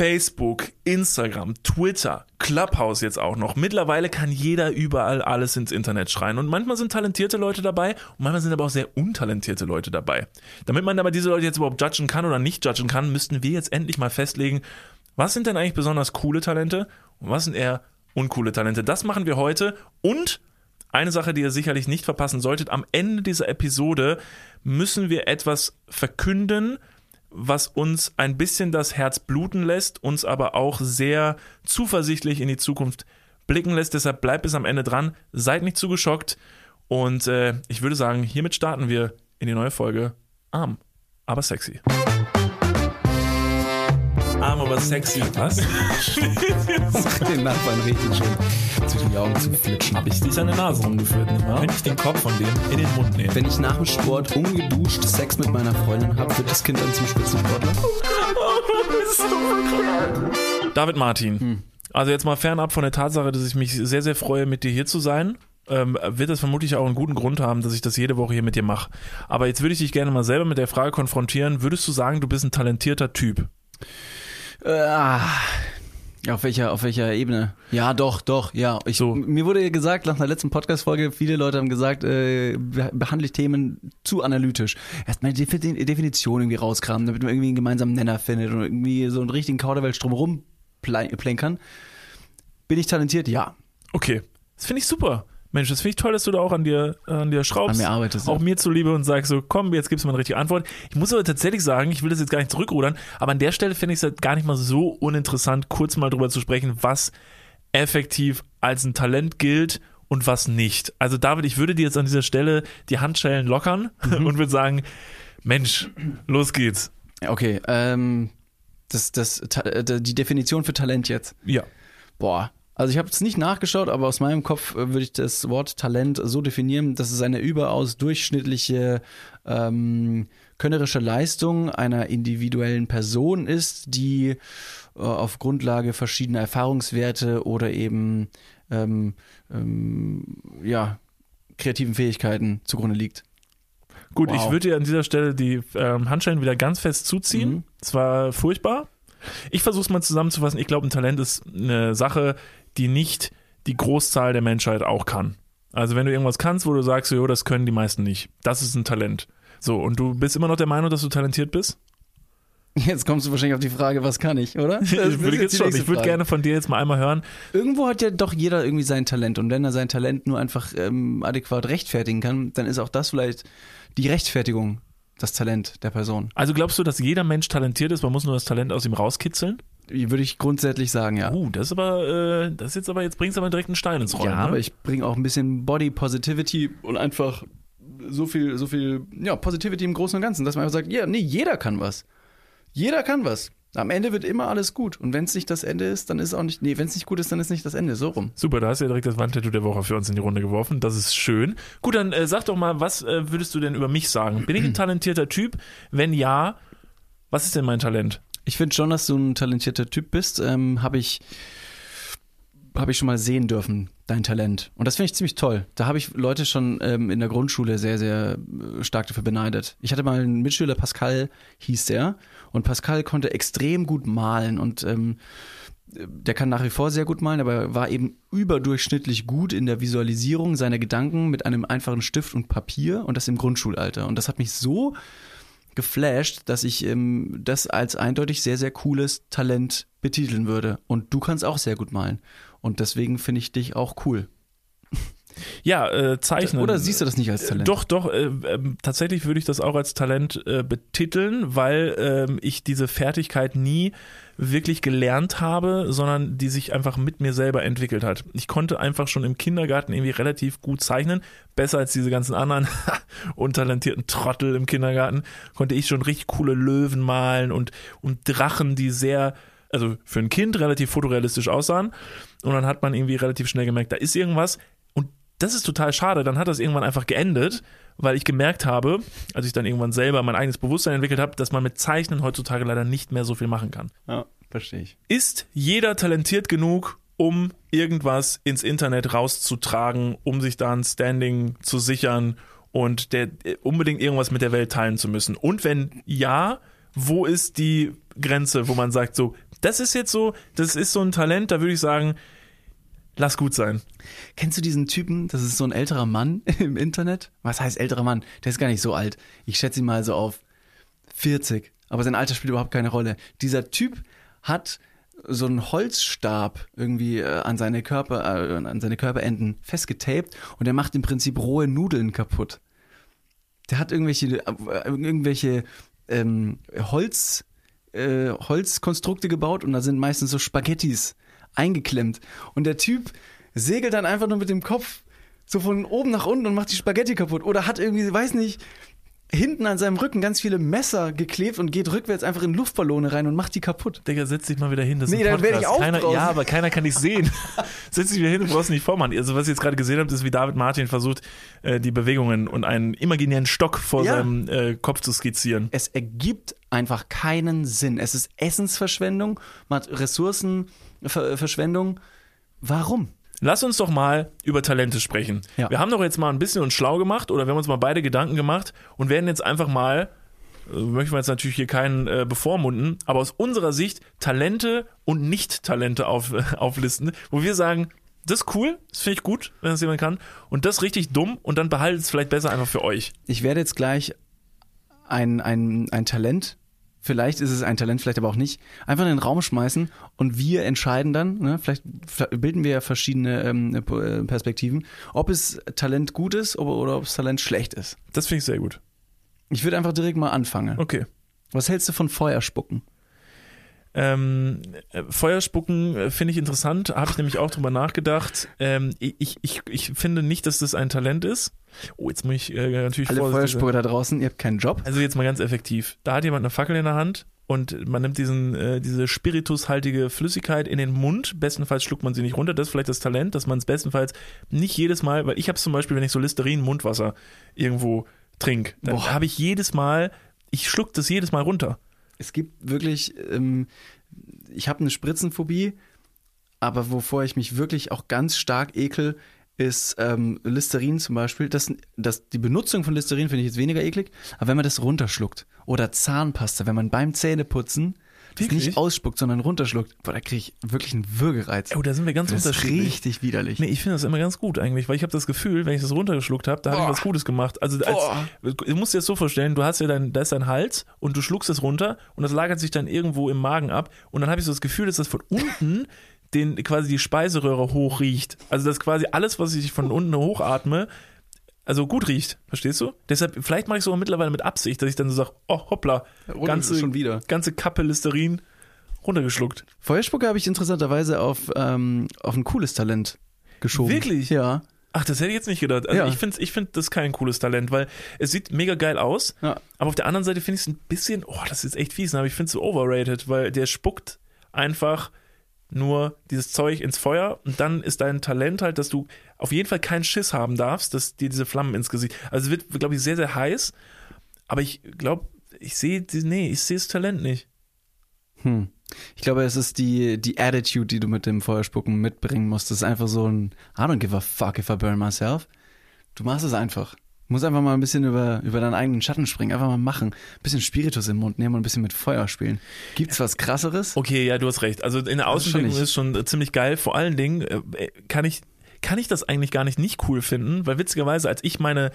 Facebook, Instagram, Twitter, Clubhouse jetzt auch noch. Mittlerweile kann jeder überall alles ins Internet schreien. Und manchmal sind talentierte Leute dabei und manchmal sind aber auch sehr untalentierte Leute dabei. Damit man aber diese Leute jetzt überhaupt judgen kann oder nicht judgen kann, müssten wir jetzt endlich mal festlegen, was sind denn eigentlich besonders coole Talente und was sind eher uncoole Talente. Das machen wir heute und eine Sache, die ihr sicherlich nicht verpassen solltet, am Ende dieser Episode müssen wir etwas verkünden, was uns ein bisschen das Herz bluten lässt, uns aber auch sehr zuversichtlich in die Zukunft blicken lässt. Deshalb bleibt bis am Ende dran, seid nicht zu geschockt und äh, ich würde sagen, hiermit starten wir in die neue Folge Arm, aber sexy. Arm, aber sexy. Was? Den Nachbarn richtig schön zwischen die Augen zu flitschen. Hab ich dich an der Nase rumgeführt, nicht wahr? Wenn ich den Kopf von dem in den Mund nehme. Wenn ich nach dem Sport ungeduscht Sex mit meiner Freundin habe, wird das Kind dann zum Spitzensportler. David Martin. Hm. Also jetzt mal fernab von der Tatsache, dass ich mich sehr, sehr freue, mit dir hier zu sein, ähm, wird das vermutlich auch einen guten Grund haben, dass ich das jede Woche hier mit dir mache. Aber jetzt würde ich dich gerne mal selber mit der Frage konfrontieren, würdest du sagen, du bist ein talentierter Typ? Äh, auf welcher, auf welcher Ebene? Ja, doch, doch, ja. Ich, So. Mir wurde ja gesagt, nach einer letzten Podcast-Folge, viele Leute haben gesagt, äh, be- behandle ich Themen zu analytisch. Erstmal die Defi- Definition irgendwie rauskramen, damit man irgendwie einen gemeinsamen Nenner findet und irgendwie so einen richtigen Kauderwelsch drumherum plänkern. Bin ich talentiert? Ja. Okay, das finde ich super. Mensch, das finde ich toll, dass du da auch an dir, an dir schraubst. An mir arbeitest, ja. Auch mir zuliebe und sagst so, komm, jetzt gibst du mal eine richtige Antwort. Ich muss aber tatsächlich sagen, ich will das jetzt gar nicht zurückrudern, aber an der Stelle finde ich es halt gar nicht mal so uninteressant, kurz mal drüber zu sprechen, was effektiv als ein Talent gilt und was nicht. Also David, ich würde dir jetzt an dieser Stelle die Handschellen lockern Mhm. und würde sagen, Mensch, los geht's. Ja, Okay, ähm, das, das, äh, die Definition für Talent jetzt. Ja. Boah. Also ich habe es nicht nachgeschaut, aber aus meinem Kopf äh, würde ich das Wort Talent so definieren, dass es eine überaus durchschnittliche ähm, könnerische Leistung einer individuellen Person ist, die äh, auf Grundlage verschiedener Erfahrungswerte oder eben ähm, ähm, ja kreativen Fähigkeiten zugrunde liegt. Gut, Wow. ich würde dir an dieser Stelle die ähm, Handschellen wieder ganz fest zuziehen. Mhm. Es war furchtbar. Ich versuche es mal zusammenzufassen. Ich glaube, ein Talent ist eine Sache, die nicht die Großzahl der Menschheit auch kann. Also wenn du irgendwas kannst, wo du sagst, jo, das können die meisten nicht. Das ist ein Talent. So, und du bist immer noch der Meinung, dass du talentiert bist? Jetzt kommst du wahrscheinlich auf die Frage, was kann ich, oder? Das- das würde ich jetzt schon. Ich würde gerne von dir jetzt mal einmal hören. Irgendwo hat ja doch jeder irgendwie sein Talent und wenn er sein Talent nur einfach ähm, adäquat rechtfertigen kann, dann ist auch das vielleicht die Rechtfertigung, das Talent der Person. Also glaubst du, dass jeder Mensch talentiert ist? Man muss nur das Talent aus ihm rauskitzeln? Würde ich grundsätzlich sagen, ja. Uh, das ist aber, äh, das jetzt aber, jetzt bringst du aber direkt einen Stein ins Rollen. ja, ne? aber ich bringe auch ein bisschen Body Positivity und einfach so viel, so viel, ja, Positivity im Großen und Ganzen, dass man einfach sagt, ja, nee, jeder kann was. Jeder kann was. Am Ende wird immer alles gut. Und wenn es nicht das Ende ist, dann ist auch nicht, nee, wenn es nicht gut ist, dann ist nicht das Ende. So rum. Super, da hast du ja direkt das Wandtattoo der Woche für uns in die Runde geworfen. Das ist schön. Gut, dann äh, sag doch mal, was äh, würdest du denn über mich sagen? Bin ich ein talentierter Typ? Wenn ja, was ist denn mein Talent? Ich finde schon, dass du ein talentierter Typ bist. Ähm, habe ich, hab ich schon mal sehen dürfen, dein Talent. Und das finde ich ziemlich toll. Da habe ich Leute schon ähm, in der Grundschule sehr, sehr äh, stark dafür beneidet. Ich hatte mal einen Mitschüler, Pascal hieß der. Und Pascal konnte extrem gut malen und ähm, der kann nach wie vor sehr gut malen, aber war eben überdurchschnittlich gut in der Visualisierung seiner Gedanken mit einem einfachen Stift und Papier und das im Grundschulalter. Und das hat mich so geflasht, dass ich ähm, das als eindeutig sehr, sehr cooles Talent betiteln würde. Und du kannst auch sehr gut malen. Und deswegen finde ich dich auch cool. Ja, äh, zeichnen. Oder siehst du das nicht als Talent? Doch, doch. Äh, ähm, tatsächlich würde ich das auch als Talent äh, betiteln, weil ähm, ich diese Fertigkeit nie wirklich gelernt habe, sondern die sich einfach mit mir selber entwickelt hat. Ich konnte einfach schon im Kindergarten irgendwie relativ gut zeichnen, besser als diese ganzen anderen untalentierten Trottel im Kindergarten, konnte ich schon richtig coole Löwen malen und, und Drachen, die sehr, also für ein Kind relativ fotorealistisch aussahen. Und dann hat man irgendwie relativ schnell gemerkt, da ist irgendwas. Das ist total schade. Dann hat das irgendwann einfach geendet, weil ich gemerkt habe, als ich dann irgendwann selber mein eigenes Bewusstsein entwickelt habe, dass man mit Zeichnen heutzutage leider nicht mehr so viel machen kann. Ja, verstehe ich. Ist jeder talentiert genug, um irgendwas ins Internet rauszutragen, um sich da ein Standing zu sichern und der, unbedingt irgendwas mit der Welt teilen zu müssen? Und wenn ja, wo ist die Grenze, wo man sagt, so, Das ist jetzt so, das ist so ein Talent, da würde ich sagen, lass gut sein. Kennst du diesen Typen? Das ist so ein älterer Mann im Internet. Was heißt älterer Mann? Der ist gar nicht so alt. Ich schätze ihn mal so auf 40. Aber sein Alter spielt überhaupt keine Rolle. Dieser Typ hat so einen Holzstab irgendwie äh, an seine Körper, äh, an seine Körperenden festgetaped und der macht im Prinzip rohe Nudeln kaputt. Der hat irgendwelche, äh, irgendwelche ähm, Holz, äh, Holzkonstrukte gebaut und da sind meistens so Spaghettis eingeklemmt. Und der Typ segelt dann einfach nur mit dem Kopf so von oben nach unten und macht die Spaghetti kaputt. Oder hat irgendwie, weiß nicht, hinten an seinem Rücken ganz viele Messer geklebt und geht rückwärts einfach in Luftballone rein und macht die kaputt. Digga, setz dich mal wieder hin. Das ist Nee, dann werd ich auch keiner. Ja, aber keiner kann dich sehen. setz dich wieder hin, du brauchst nicht vormachen. Also, was ihr jetzt gerade gesehen habt, ist, wie David Martin versucht, äh, die Bewegungen und einen imaginären Stock vor Ja. seinem äh, Kopf zu skizzieren. Es ergibt einfach keinen Sinn. Es ist Essensverschwendung, Mat- Ressourcenverschwendung. Warum? Lass uns doch mal über Talente sprechen. Ja. Wir haben doch jetzt mal ein bisschen uns schlau gemacht oder wir haben uns mal beide Gedanken gemacht und werden jetzt einfach mal, äh, möchten wir jetzt natürlich hier keinen äh, bevormunden, aber aus unserer Sicht Talente und Nicht-Talente auf, äh, auflisten, wo wir sagen, das ist cool, das finde ich gut, wenn das jemand kann, und das richtig dumm und dann behaltet es vielleicht besser einfach für euch. Ich werde jetzt gleich ein, ein, ein Talent, vielleicht ist es ein Talent, vielleicht aber auch nicht, einfach in den Raum schmeißen und wir entscheiden dann, ne, vielleicht bilden wir ja verschiedene ähm, äh, Perspektiven, ob es Talent gut ist oder, oder ob es Talent schlecht ist. Das finde ich sehr gut. Ich würde einfach direkt mal anfangen. Okay. Was hältst du von Feuerspucken? Ähm, äh, Feuerspucken äh, finde ich interessant, habe ich nämlich auch drüber nachgedacht. Ähm, ich, ich, ich finde nicht, dass das ein Talent ist. Oh, jetzt muss ich äh, natürlich Alle. Feuerspucker da draußen, ihr habt keinen Job. Also jetzt mal ganz effektiv. Da hat jemand eine Fackel in der Hand und man nimmt diesen, äh, diese spiritushaltige Flüssigkeit in den Mund. Bestenfalls schluckt man sie nicht runter. Das ist vielleicht das Talent, dass man es bestenfalls nicht jedes Mal, weil ich habe es zum Beispiel, wenn ich so Listerin Mundwasser irgendwo trinke, dann habe ich jedes Mal, ich schluck das jedes Mal runter. Es gibt wirklich, ähm, ich habe eine Spritzenphobie, aber wovor ich mich wirklich auch ganz stark ekel, ist ähm, Listerin zum Beispiel. Das, das, die Benutzung von Listerin finde ich jetzt weniger eklig, aber wenn man das runterschluckt oder Zahnpasta, wenn man beim Zähneputzen das Wirklich? nicht ausspuckt, sondern runterschluckt, boah, da kriege ich wirklich einen Würgereiz. Oh, da sind wir ganz das ist unterschiedlich. richtig widerlich. Nee, ich finde das immer ganz gut eigentlich, weil ich habe das Gefühl, wenn ich das runtergeschluckt habe, da habe ich was Gutes gemacht. Also als, du musst dir das so vorstellen, du hast ja dein, da ist dein Hals und du schluckst es runter und das lagert sich dann irgendwo im Magen ab und dann habe ich so das Gefühl, dass das von unten den quasi die Speiseröhre hochriecht. Also dass quasi alles, was ich von unten hochatme, also gut riecht, verstehst du? Deshalb, vielleicht mache ich sogar mittlerweile mit Absicht, dass ich dann so sage, oh hoppla, Runter- ganze, schon wieder. ganze Kappe Listerin runtergeschluckt. Feuerspucke habe ich interessanterweise auf, ähm, auf ein cooles Talent geschoben. Wirklich? Ja. Ach, das hätte ich jetzt nicht gedacht. Also Ja. ich finde ich find das kein cooles Talent, weil es sieht mega geil aus, ja. aber auf der anderen Seite finde ich es ein bisschen, oh, das ist echt fies, aber ich finde es so overrated, weil der spuckt einfach nur dieses Zeug ins Feuer und dann ist dein Talent halt, dass du auf jeden Fall keinen Schiss haben darfst, dass dir diese Flammen ins Gesicht. Also es wird, glaube ich, sehr, sehr heiß, aber ich glaube, ich sehe, nee, ich sehe das Talent nicht. Hm. Ich glaube, es ist die, die Attitude, die du mit dem Feuerspucken mitbringen musst. Das ist einfach so ein I don't give a fuck if I burn myself. Du machst es einfach. Du musst einfach mal ein bisschen über, über deinen eigenen Schatten springen. Einfach mal machen. Ein bisschen Spiritus im Mund nehmen und ein bisschen mit Feuer spielen. Gibt's was krasseres? Okay, ja, du hast recht. Also in der Außenwirkung schon ist schon ziemlich geil. Vor allen Dingen äh, kann ich, kann ich das eigentlich gar nicht nicht cool finden, weil witzigerweise, als ich meine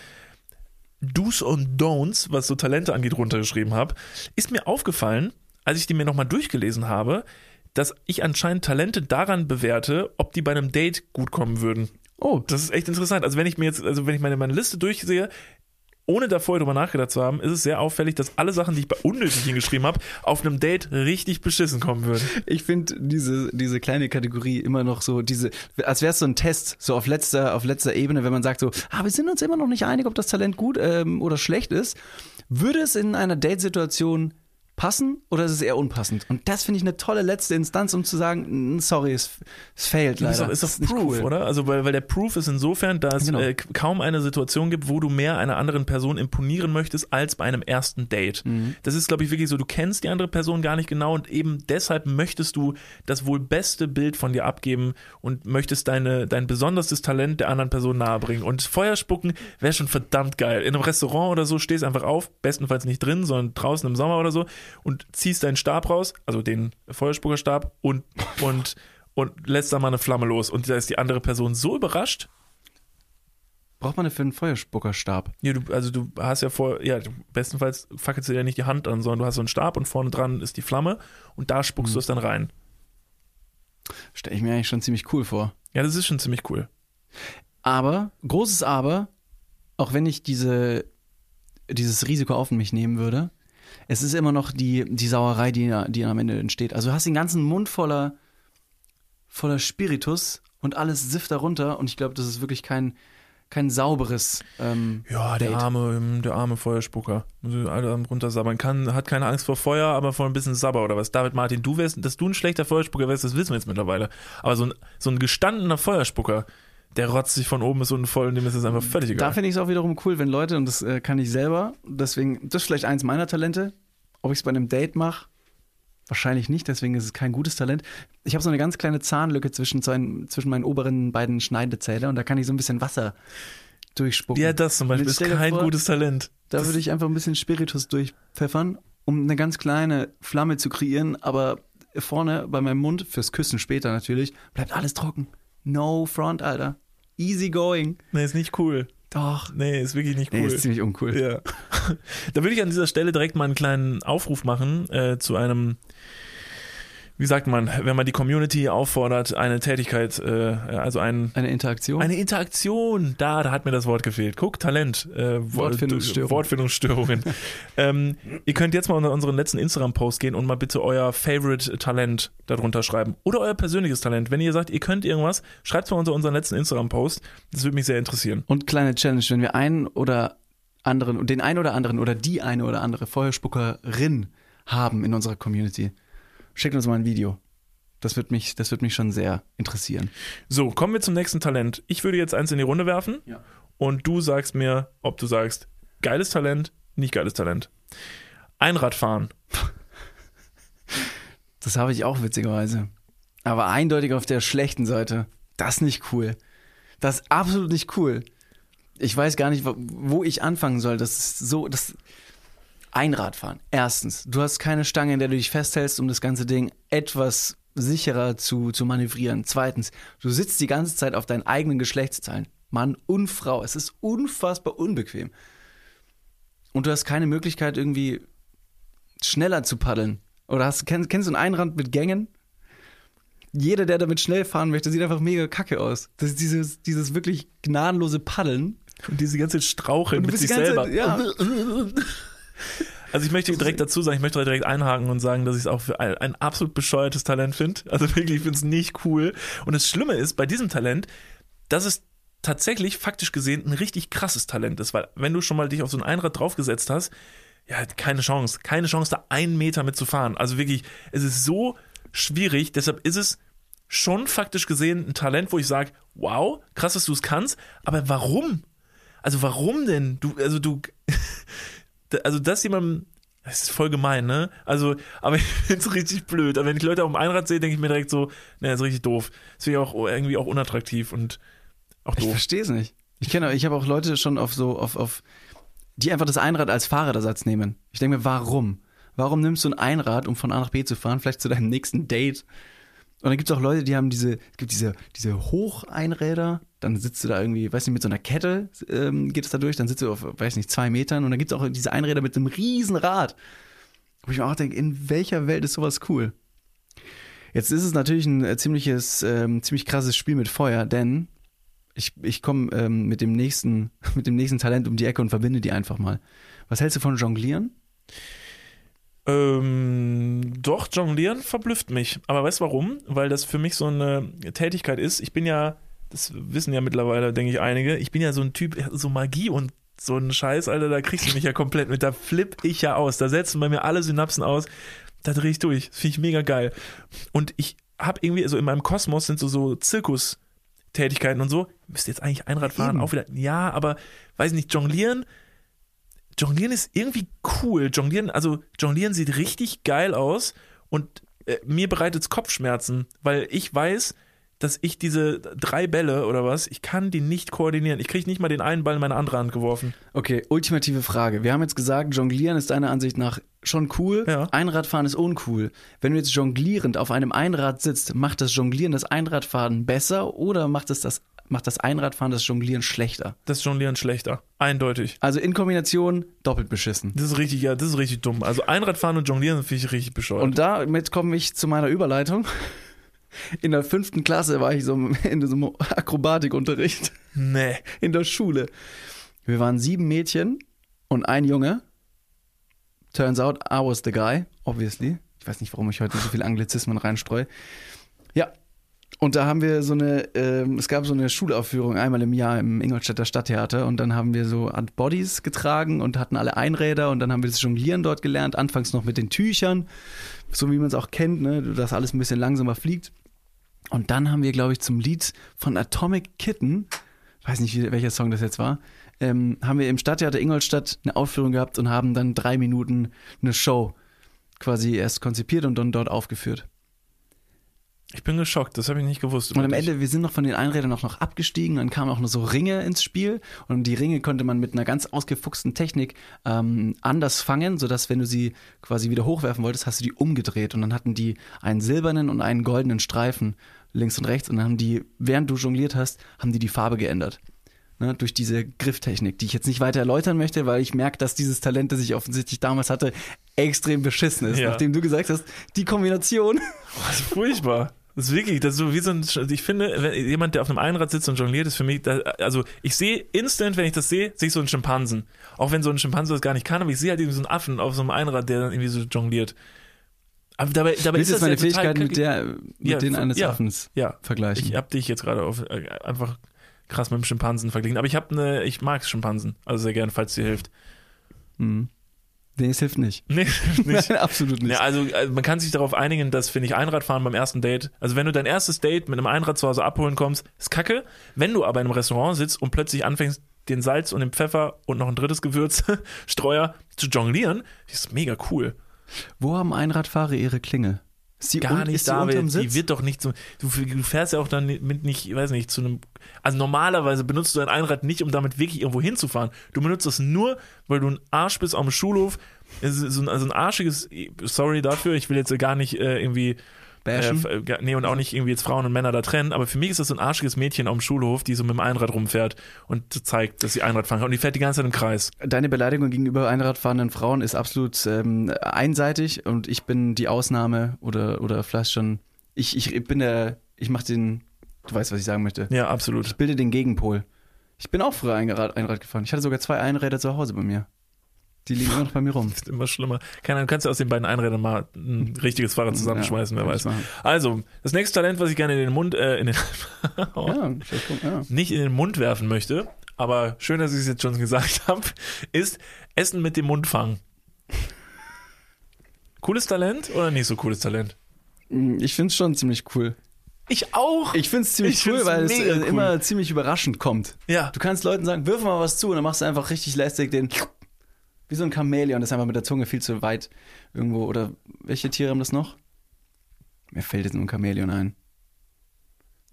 Do's und Don'ts, was so Talente angeht, runtergeschrieben habe, ist mir aufgefallen, als ich die mir nochmal durchgelesen habe, dass ich anscheinend Talente daran bewerte, ob die bei einem Date gut kommen würden. Oh, Das ist echt interessant. Also wenn ich mir jetzt, also wenn ich meine, meine Liste durchsehe, ohne da vorher drüber nachgedacht zu haben, ist es sehr auffällig, dass alle Sachen, die ich bei unnötig hingeschrieben habe, auf einem Date richtig beschissen kommen würden. ich finde diese, diese kleine Kategorie immer noch so, diese, als wäre es so ein Test, so auf letzter, auf letzter Ebene, wenn man sagt so, ah, wir sind uns immer noch nicht einig, ob das Talent gut ähm, oder schlecht ist. Würde es in einer Date-Situation passen oder ist es eher unpassend? Und das finde ich eine tolle letzte Instanz, um zu sagen, sorry, es, es fehlt Ist leider. doch, ist Das doch nicht Proof, cool. oder? Also, weil, weil der Proof ist insofern, dass Genau. äh, kaum eine Situation gibt, wo du mehr einer anderen Person imponieren möchtest, als bei einem ersten Date. Mhm. Das ist, glaube ich, wirklich so, du kennst die andere Person gar nicht genau und eben deshalb möchtest du das wohl beste Bild von dir abgeben und möchtest deine, dein besonderstes Talent der anderen Person nahebringen. Und Feuerspucken wäre schon verdammt geil. In einem Restaurant oder so stehst einfach auf, bestenfalls nicht drin, sondern draußen im Sommer oder so, und ziehst deinen Stab raus, also den Feuerspuckerstab und, und, und lässt da mal eine Flamme los. Und da ist die andere Person so überrascht. Braucht man für einen Feuerspuckerstab? Ja, du, also du hast ja vor, ja, bestenfalls fackelst du dir nicht die Hand an, sondern du hast so einen Stab und vorne dran ist die Flamme und da spuckst Mhm. du es dann rein. Stelle ich mir eigentlich schon ziemlich cool vor. Ja, das ist schon ziemlich cool. Aber, großes Aber, auch wenn ich diese, dieses Risiko auf mich nehmen würde, es ist immer noch die, die Sauerei, die, die am Ende entsteht. Also du hast den ganzen Mund voller, voller Spiritus und alles sifft darunter und ich glaube, das ist wirklich kein, kein sauberes ähm, Ja, der Date. arme, der arme Feuerspucker. Muss alle am runtersabbern. Kann, hat keine Angst vor Feuer, aber vor ein bisschen Sabber oder was. David Martin, du wärst, dass du ein schlechter Feuerspucker wärst, das wissen wir jetzt mittlerweile. Aber so ein, so ein gestandener Feuerspucker, der rotzt sich von oben bis unten voll und dem ist es einfach völlig Da egal. finde ich es auch wiederum cool, wenn Leute, und das äh, kann ich selber, deswegen, das ist vielleicht eins meiner Talente. Ob ich es bei einem Date mache, wahrscheinlich nicht, deswegen ist es kein gutes Talent. Ich habe so eine ganz kleine Zahnlücke zwischen, zwischen meinen oberen beiden Schneidezähne und da kann ich so ein bisschen Wasser durchspucken. Ja, das zum Beispiel ist kein vor, gutes Talent. da Das- würde ich einfach ein bisschen Spiritus durchpfeffern, um eine ganz kleine Flamme zu kreieren, aber vorne bei meinem Mund, fürs Küssen später natürlich, bleibt alles trocken. No front, Alter. Easy going. Nee, ist nicht cool. Doch. Nee, ist wirklich nicht cool. Nee, ist ziemlich uncool. Ja. Da würde ich an dieser Stelle direkt mal einen kleinen Aufruf machen äh, zu einem, wie sagt man, wenn man die Community auffordert, eine Tätigkeit, äh, also ein, Eine Interaktion. eine Interaktion. Da, da hat mir das Wort gefehlt. Guck, Talent. Äh, Wo- Wortfindungsstörung. Wortfindungsstörungen. ähm, ihr könnt jetzt mal unter unseren letzten Instagram-Post gehen und mal bitte euer Favorite-Talent darunter schreiben. Oder euer persönliches Talent. Wenn ihr sagt, ihr könnt irgendwas, schreibt es mal unter unseren letzten Instagram-Post. Das würde mich sehr interessieren. Und kleine Challenge, wenn wir einen oder anderen, den einen oder anderen oder die eine oder andere Feuerspuckerin haben in unserer Community, schickt uns mal ein Video. Das wird mich, das wird mich schon sehr interessieren. So, kommen wir zum nächsten Talent. Ich würde jetzt eins in die Runde werfen Ja. und du sagst mir, ob du sagst, geiles Talent, nicht geiles Talent. Einradfahren. Das habe ich auch witzigerweise. Aber eindeutig auf der schlechten Seite. Das ist nicht cool. Das ist absolut nicht cool. Ich weiß gar nicht, wo- wo ich anfangen soll. Das ist so, das Einradfahren. Erstens, du hast keine Stange, in der du dich festhältst, um das ganze Ding etwas sicherer zu, zu manövrieren. Zweitens, du sitzt die ganze Zeit auf deinen eigenen Geschlechtsteilen. Mann und Frau. Es ist unfassbar unbequem. Und du hast keine Möglichkeit, irgendwie schneller zu paddeln. Oder hast, kennst, kennst du einen Einrad mit Gängen? Jeder, der damit schnell fahren möchte, sieht einfach mega kacke aus. Das ist dieses, dieses wirklich gnadenlose Paddeln. Und diese ganze du mit sich selber. Zeit- ja. Also ich möchte direkt dazu sagen, ich möchte direkt einhaken und sagen, dass ich es auch für ein, ein absolut bescheuertes Talent finde. Also wirklich, ich finde es nicht cool. Und das Schlimme ist bei diesem Talent, dass es tatsächlich faktisch gesehen ein richtig krasses Talent ist, weil wenn du schon mal dich auf so ein Einrad draufgesetzt hast, ja, keine Chance, keine Chance, da einen Meter mit zu fahren. Also wirklich, es ist so schwierig, deshalb ist es schon faktisch gesehen ein Talent, wo ich sage, wow, krass, dass du es kannst, aber warum? Also warum denn? Du, also du, also das jemandem, das ist voll gemein, ne? Also, aber ich finde es richtig blöd. Aber wenn ich Leute auf dem Einrad sehe, denke ich mir direkt so, ne, das ist richtig doof. Das finde ich auch irgendwie auch unattraktiv und auch Ich doof. verstehe es nicht. Ich kenne, ich habe auch Leute schon auf so, auf, auf, die einfach das Einrad als Fahrradersatz nehmen. Ich denke mir, warum? Warum nimmst du ein Einrad, um von A nach B zu fahren, vielleicht zu deinem nächsten Date? Und dann gibt es auch Leute, die haben diese, es gibt diese, diese Hocheinräder, dann sitzt du da irgendwie, weiß nicht, mit so einer Kette ähm, geht es da durch, dann sitzt du auf, weiß nicht, zwei Metern und dann gibt es auch diese Einräder mit einem riesen Rad. Wo ich mir auch denke, in welcher Welt ist sowas cool? Jetzt ist es natürlich ein äh, ziemliches, ähm, ziemlich krasses Spiel mit Feuer, denn ich, ich komme ähm, mit dem nächsten, mit dem nächsten Talent um die Ecke und verbinde die einfach mal. Was hältst du von Jonglieren? Ähm, doch, Jonglieren verblüfft mich. Aber weißt du warum? Weil das für mich so eine Tätigkeit ist. Ich bin ja, das wissen ja mittlerweile, denke ich, einige, ich bin ja so ein Typ, so Magie und so ein Scheiß, Alter, da kriegst du mich ja komplett mit. Da flipp ich ja aus. Da setzen bei mir alle Synapsen aus. Da drehe ich durch. Das finde ich mega geil. Und ich habe irgendwie, also in meinem Kosmos sind so, so Zirkustätigkeiten und so. Müsste jetzt eigentlich Einrad fahren, Eben. auch wieder. Ja, aber weiß nicht, Jonglieren. Jonglieren ist irgendwie cool. Jonglieren, also Jonglieren sieht richtig geil aus und äh, mir bereitet es Kopfschmerzen, weil ich weiß, dass ich diese drei Bälle oder was, ich kann die nicht koordinieren. Ich kriege nicht mal den einen Ball in meine andere Hand geworfen. Okay, ultimative Frage. Wir haben jetzt gesagt, Jonglieren ist deiner Ansicht nach schon cool, Ja. Einradfahren ist uncool. Wenn du jetzt jonglierend auf einem Einrad sitzt, macht das Jonglieren das Einradfahren besser oder macht es das, macht das Einradfahren das Jonglieren schlechter? Das Jonglieren schlechter. Eindeutig. Also in Kombination doppelt beschissen. Das ist richtig, ja, das ist richtig dumm. Also Einradfahren und Jonglieren finde ich richtig bescheuert. Und damit komme ich zu meiner Überleitung. In der fünften Klasse war ich so in diesem Akrobatikunterricht nee. in der Schule. Wir waren sieben Mädchen und ein Junge. Turns out I was the guy, obviously. Ich weiß nicht, warum ich heute so viel Anglizismen reinstreue. Ja. Und da haben wir so eine, ähm, es gab so eine Schulaufführung einmal im Jahr im Ingolstädter Stadttheater und dann haben wir so Art Bodies getragen und hatten alle Einräder und dann haben wir das Jonglieren dort gelernt, anfangs noch mit den Tüchern, so wie man es auch kennt, ne, dass alles ein bisschen langsamer fliegt. Und dann haben wir, glaube ich, zum Lied von Atomic Kitten, weiß nicht, welcher Song das jetzt war, ähm, haben wir im Stadttheater Ingolstadt eine Aufführung gehabt und haben dann drei Minuten eine Show quasi erst konzipiert und dann dort aufgeführt. Ich bin geschockt, das habe ich nicht gewusst. Und am. Ende, wir sind noch von den Einrädern auch noch abgestiegen, dann kamen auch noch so Ringe ins Spiel und die Ringe konnte man mit einer ganz ausgefuchsten Technik ähm, anders fangen, sodass wenn du sie quasi wieder hochwerfen wolltest, hast du die umgedreht und dann hatten die einen silbernen und einen goldenen Streifen links und rechts und dann haben die, während du jongliert hast, haben die die Farbe geändert. Ne, durch diese Grifftechnik, die ich jetzt nicht weiter erläutern möchte, weil ich merke, dass dieses Talent, das ich offensichtlich damals hatte, extrem beschissen ist. Ja. Nachdem du gesagt hast, die Kombination ist furchtbar. Das ist wirklich, das ist so wie so ein, ich finde, wenn jemand, der auf einem Einrad sitzt und jongliert, ist für mich, da, also ich sehe instant, wenn ich das sehe, sehe ich so einen Schimpansen. Auch wenn so ein Schimpanse das gar nicht kann, aber ich sehe halt irgendwie so einen Affen auf so einem Einrad, der dann irgendwie so jongliert. Aber dabei, dabei ist du das meine ja Fähigkeiten mit, der, mit Ja, denen eines ja. Affens Ja, vergleichen? ich hab dich jetzt gerade auf äh, einfach krass mit dem Schimpansen verglichen. Aber ich habe eine, ich mag Schimpansen, also sehr gern, falls dir hilft. Hm. Nee, es hilft nicht. Nee, nicht. Nein, absolut nicht. Ja, also, also man kann sich darauf einigen, dass, finde ich, Einradfahren beim ersten Date, also wenn du dein erstes Date mit einem Einrad zu Hause abholen kommst, ist kacke. Wenn du aber in einem Restaurant sitzt und plötzlich anfängst, den Salz und den Pfeffer und noch ein drittes Gewürz, Streuer, zu jonglieren, ist mega cool. Wo haben Einradfahrer ihre Klinge? Ist die Gar nicht da, Sitz? die wird doch nicht so, du, du fährst ja auch dann mit nicht, ich weiß nicht, zu einem, also normalerweise benutzt du ein Einrad nicht, um damit wirklich irgendwo hinzufahren. Du benutzt es nur, weil du ein Arsch bist auf dem Schulhof, so ein, also ein arschiges, sorry dafür, ich will jetzt gar nicht äh, irgendwie Bashen? Äh, f- nee, und auch nicht irgendwie jetzt Frauen und Männer da trennen, aber für mich ist das so ein arschiges Mädchen auf dem Schulhof, die so mit dem Einrad rumfährt und zeigt, dass sie Einrad fahren kann. Und die fährt die ganze Zeit im Kreis. Deine Beleidigung gegenüber Einradfahrenden Frauen ist absolut ähm, einseitig und ich bin die Ausnahme oder, oder vielleicht schon. Ich, ich bin der, ich mach den, du weißt, was ich sagen möchte. Ja, absolut. Ich bilde den Gegenpol. Ich bin auch früher Einrad, Einrad gefahren. Ich hatte sogar zwei Einräder zu Hause bei mir. Die liegen immer noch bei mir rum. Ist immer schlimmer. Keine Ahnung, kannst du aus den beiden Einrädern mal ein richtiges Fahrrad zusammenschmeißen, Ja, wer weiß. Also, das nächste Talent, was ich gerne in den Mund, äh, in den, Oh. Ja, ja. nicht in den Mund werfen möchte, aber schön, dass ich es jetzt schon gesagt habe, ist Essen mit dem Mund fangen. Cooles Talent oder nicht so cooles Talent? Ich finde es schon ziemlich cool. Ich auch. Ich finde es ziemlich Ich cool, weil es äh, cool. immer ziemlich überraschend kommt. ja. Du kannst Leuten sagen, wirf mal was zu und dann machst du einfach richtig lästig den wie so ein Chamäleon, das ist einfach mit der Zunge viel zu weit irgendwo. Oder welche Tiere haben das noch? Mir fällt jetzt nur ein Chamäleon ein.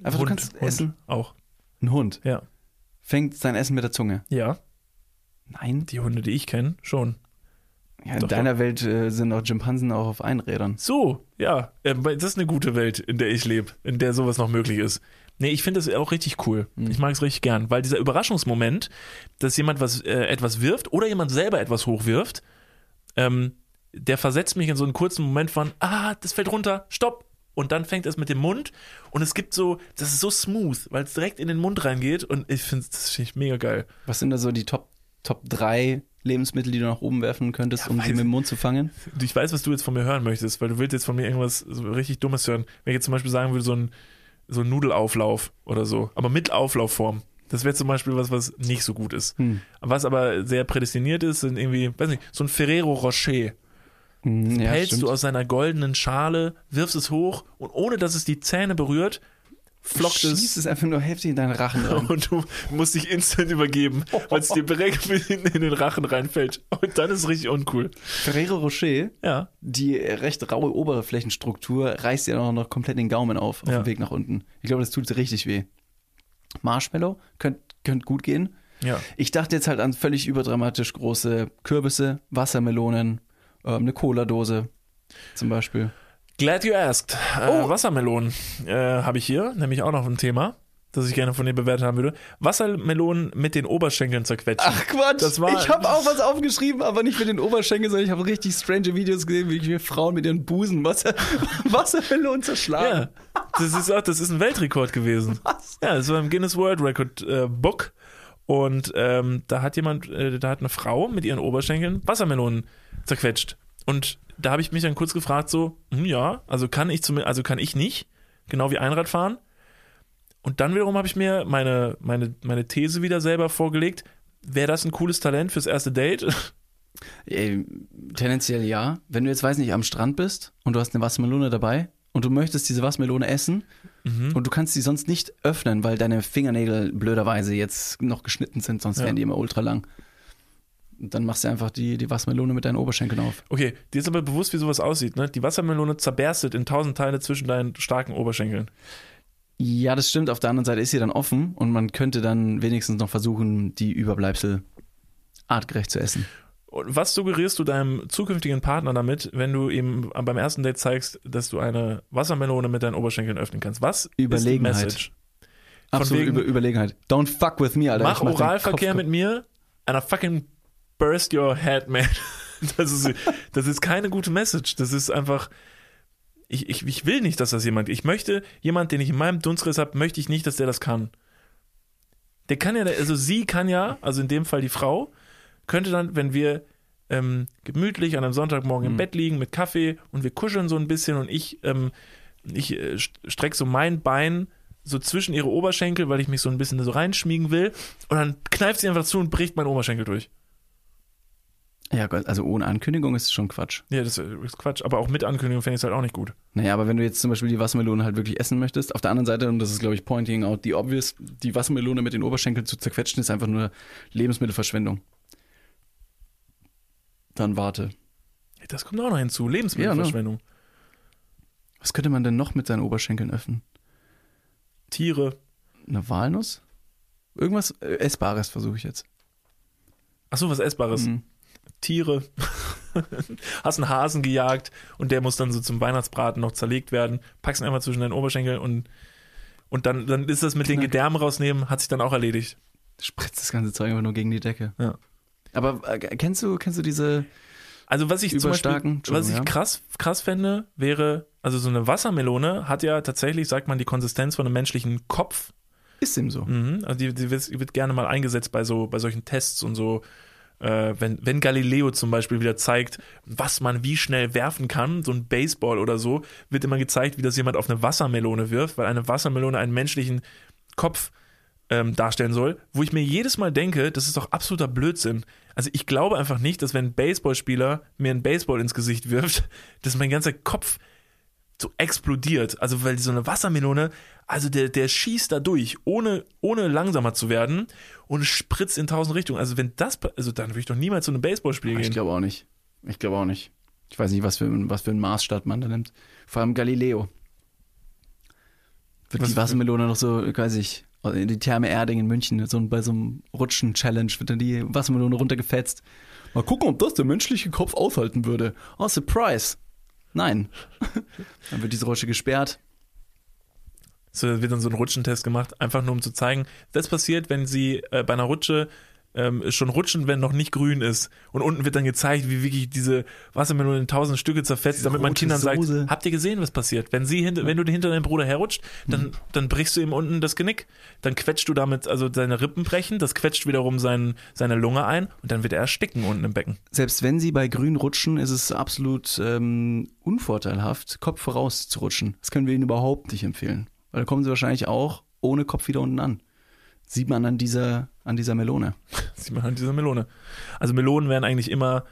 Einfach du kannst essen. Auch. Ein Hund Ja. fängt sein Essen mit der Zunge. Ja. Nein. Die Hunde, die ich kenne, schon. Ja, in Doch, deiner Welt äh, sind auch Schimpansen auch auf Einrädern. So, ja. Das ist eine gute Welt, in der ich lebe, in der sowas noch möglich ist. Nee, ich finde das auch richtig cool. Ich mag es richtig gern, weil dieser Überraschungsmoment, dass jemand was, äh, etwas wirft oder jemand selber etwas hochwirft, ähm, der versetzt mich in so einen kurzen Moment von, ah, das fällt runter, stopp. Und dann fängt es mit dem Mund und es gibt so, das ist so smooth, weil es direkt in den Mund reingeht und ich finde das find ich mega geil. Was sind da so die Top, Top 3 Lebensmittel, die du nach oben werfen könntest, Ja, um sie mit dem Mund zu fangen? Ich weiß, was du jetzt von mir hören möchtest, weil du willst jetzt von mir irgendwas so richtig Dummes hören. Wenn ich jetzt zum Beispiel sagen würde, so ein, so ein Nudelauflauf oder so, aber mit Auflaufform. Das wäre zum Beispiel was, was nicht so gut ist. Hm. Was aber sehr prädestiniert ist, sind irgendwie, weiß nicht, so ein Ferrero Rocher. Hm, ja, Hältst stimmt. du aus seiner goldenen Schale, wirfst es hoch und ohne dass es die Zähne berührt, flockt Schießt es es einfach nur heftig in deinen Rachen rein. und du musst dich instant übergeben, weil es dir direkt in den Rachen reinfällt. Und dann ist es richtig uncool. Ferrero Rocher, Ja. die recht raue Oberflächenstruktur, reißt dir auch noch komplett den Gaumen auf, auf Ja. dem Weg nach unten. Ich glaube, das tut richtig weh. Marshmallow könnte könnt gut gehen. Ja. Ich dachte jetzt halt an völlig überdramatisch große Kürbisse, Wassermelonen Ähm, eine Cola-Dose zum Beispiel. Glad you asked. Äh, Oh. Wassermelonen äh, habe ich hier, nämlich auch noch ein Thema, das ich gerne von dir bewertet haben würde. Wassermelonen mit den Oberschenkeln zerquetschen. Ach Quatsch, Das war- ich habe auch was aufgeschrieben, aber nicht mit den Oberschenkeln, sondern ich habe richtig strange Videos gesehen, wie ich Frauen mit ihren Busen Wasser, Wassermelonen zerschlagen. Ja, das ist auch, das ist ein Weltrekord gewesen. Was? Ja, das war im Guinness World Record äh, Book. Und ähm, da hat jemand, äh, da hat eine Frau mit ihren Oberschenkeln Wassermelonen zerquetscht. Und da habe ich mich dann kurz gefragt, so, hm, ja, also kann ich zum, also kann ich nicht, genau wie Einrad fahren. Und dann wiederum habe ich mir meine, meine, meine These wieder selber vorgelegt. Wäre das ein cooles Talent fürs erste Date? Ey, tendenziell ja. Wenn du jetzt, weiß nicht, am Strand bist und du hast eine Wassermelone dabei und du möchtest diese Wassermelone essen Mhm. und du kannst sie sonst nicht öffnen, weil deine Fingernägel blöderweise jetzt noch geschnitten sind, sonst Ja. wären die immer ultra lang. Und dann machst du einfach die, die Wassermelone mit deinen Oberschenkeln auf. Okay, dir ist aber bewusst, wie sowas aussieht, ne? Die Wassermelone zerberstet in tausend Teile zwischen deinen starken Oberschenkeln. Ja, das stimmt. Auf der anderen Seite ist sie dann offen und man könnte dann wenigstens noch versuchen, die Überbleibsel artgerecht zu essen. Und was suggerierst du deinem zukünftigen Partner damit, wenn du ihm beim ersten Date zeigst, dass du eine Wassermelone mit deinen Oberschenkeln öffnen kannst? Was Überlegenheit. ist die Message? Absolut wegen- über Überlegenheit. Don't fuck with me, Alter. Mach mach Oralverkehr mit mir I fucking burst your head, man. Das ist, das ist keine gute Message. Das ist einfach. Ich, ich, ich will nicht, dass das jemand. Ich möchte, jemand, den ich in meinem Dunstriss habe, möchte ich nicht, dass der das kann. Der kann ja, also sie kann ja, also in dem Fall die Frau, könnte dann, wenn wir ähm, gemütlich an einem Sonntagmorgen im Mhm. Bett liegen mit Kaffee und wir kuscheln so ein bisschen und ich, ähm, ich äh, strecke so mein Bein so zwischen ihre Oberschenkel, weil ich mich so ein bisschen so reinschmiegen will und dann kneift sie einfach zu und bricht mein Oberschenkel durch. Ja, also ohne Ankündigung ist es schon Quatsch. Ja, das ist Quatsch. Aber auch mit Ankündigung fände ich es halt auch nicht gut. Naja, aber wenn du jetzt zum Beispiel die Wassermelone halt wirklich essen möchtest, auf der anderen Seite, und das ist, glaube ich, pointing out the obvious, die Wassermelone mit den Oberschenkeln zu zerquetschen, ist einfach nur Lebensmittelverschwendung. Dann warte. Das kommt auch noch hinzu. Lebensmittelverschwendung. Was könnte man denn noch mit seinen Oberschenkeln öffnen? Tiere. Eine Walnuss? Irgendwas äh, Essbares versuche ich jetzt. Achso, was Essbares. Mhm. Tiere. Hast einen Hasen gejagt und der muss dann so zum Weihnachtsbraten noch zerlegt werden. Packst ihn einfach zwischen deinen Oberschenkel und, und dann, dann ist das mit den Knack. Gedärmen rausnehmen, hat sich dann auch erledigt. Spritzt das ganze Zeug einfach nur gegen die Decke. Ja. Aber äh, kennst du, kennst du diese. Also was ich zum Beispiel, was ich krass, krass fände, wäre, also so eine Wassermelone hat ja tatsächlich, sagt man, die Konsistenz von einem menschlichen Kopf. Ist dem so? Mhm. Also die, die wird, die wird gerne mal eingesetzt bei so, bei solchen Tests und so. Äh, wenn, wenn Galileo zum Beispiel wieder zeigt, was man wie schnell werfen kann, so ein Baseball oder so, wird immer gezeigt, wie das jemand auf eine Wassermelone wirft, weil eine Wassermelone einen menschlichen Kopf ähm, darstellen soll, wo ich mir jedes Mal denke, das ist doch absoluter Blödsinn. Also ich glaube einfach nicht, dass wenn ein Baseballspieler mir einen Baseball ins Gesicht wirft, dass mein ganzer Kopf so explodiert. Also weil so eine Wassermelone, also der, der schießt da durch, ohne, ohne langsamer zu werden und spritzt in tausend Richtungen. Also wenn das, also dann würde ich doch niemals zu einem Baseballspiel Ich gehen. glaube auch nicht. Ich glaube auch nicht. Ich weiß nicht, was für, was für einen Maßstab man da nimmt. Vor allem Galileo. Wird Was- die Wassermelone noch so, weiß ich, in die Therme Erding in München, so bei so einem Rutschen-Challenge wird dann die Wassermelone runtergefetzt. Mal gucken, ob das der menschliche Kopf aushalten würde. Oh, Surprise. Nein. dann wird diese Rutsche gesperrt. So wird dann so ein Rutschentest gemacht, einfach nur um zu zeigen, das passiert, wenn sie äh, bei einer Rutsche ähm, schon rutschen, wenn noch nicht grün ist. Und unten wird dann gezeigt, wie wirklich diese Wassermelone in tausend Stücke zerfetzt, Diese damit man Kindern Soße. sagt, habt ihr gesehen, was passiert? Wenn sie hinter, wenn du hinter deinem Bruder herrutscht, dann, dann brichst du ihm unten das Genick. Dann quetscht du damit, also seine Rippen brechen, das quetscht wiederum sein, seine Lunge ein und dann wird er ersticken unten im Becken. Selbst wenn sie bei grün rutschen, ist es absolut ähm, unvorteilhaft, Kopf voraus zu rutschen. Das können wir ihnen überhaupt nicht empfehlen. Weil da kommen sie wahrscheinlich auch ohne Kopf wieder unten an. Sieht man an dieser, an dieser Melone. Sieht man an dieser Melone. Also Melonen werden eigentlich immer,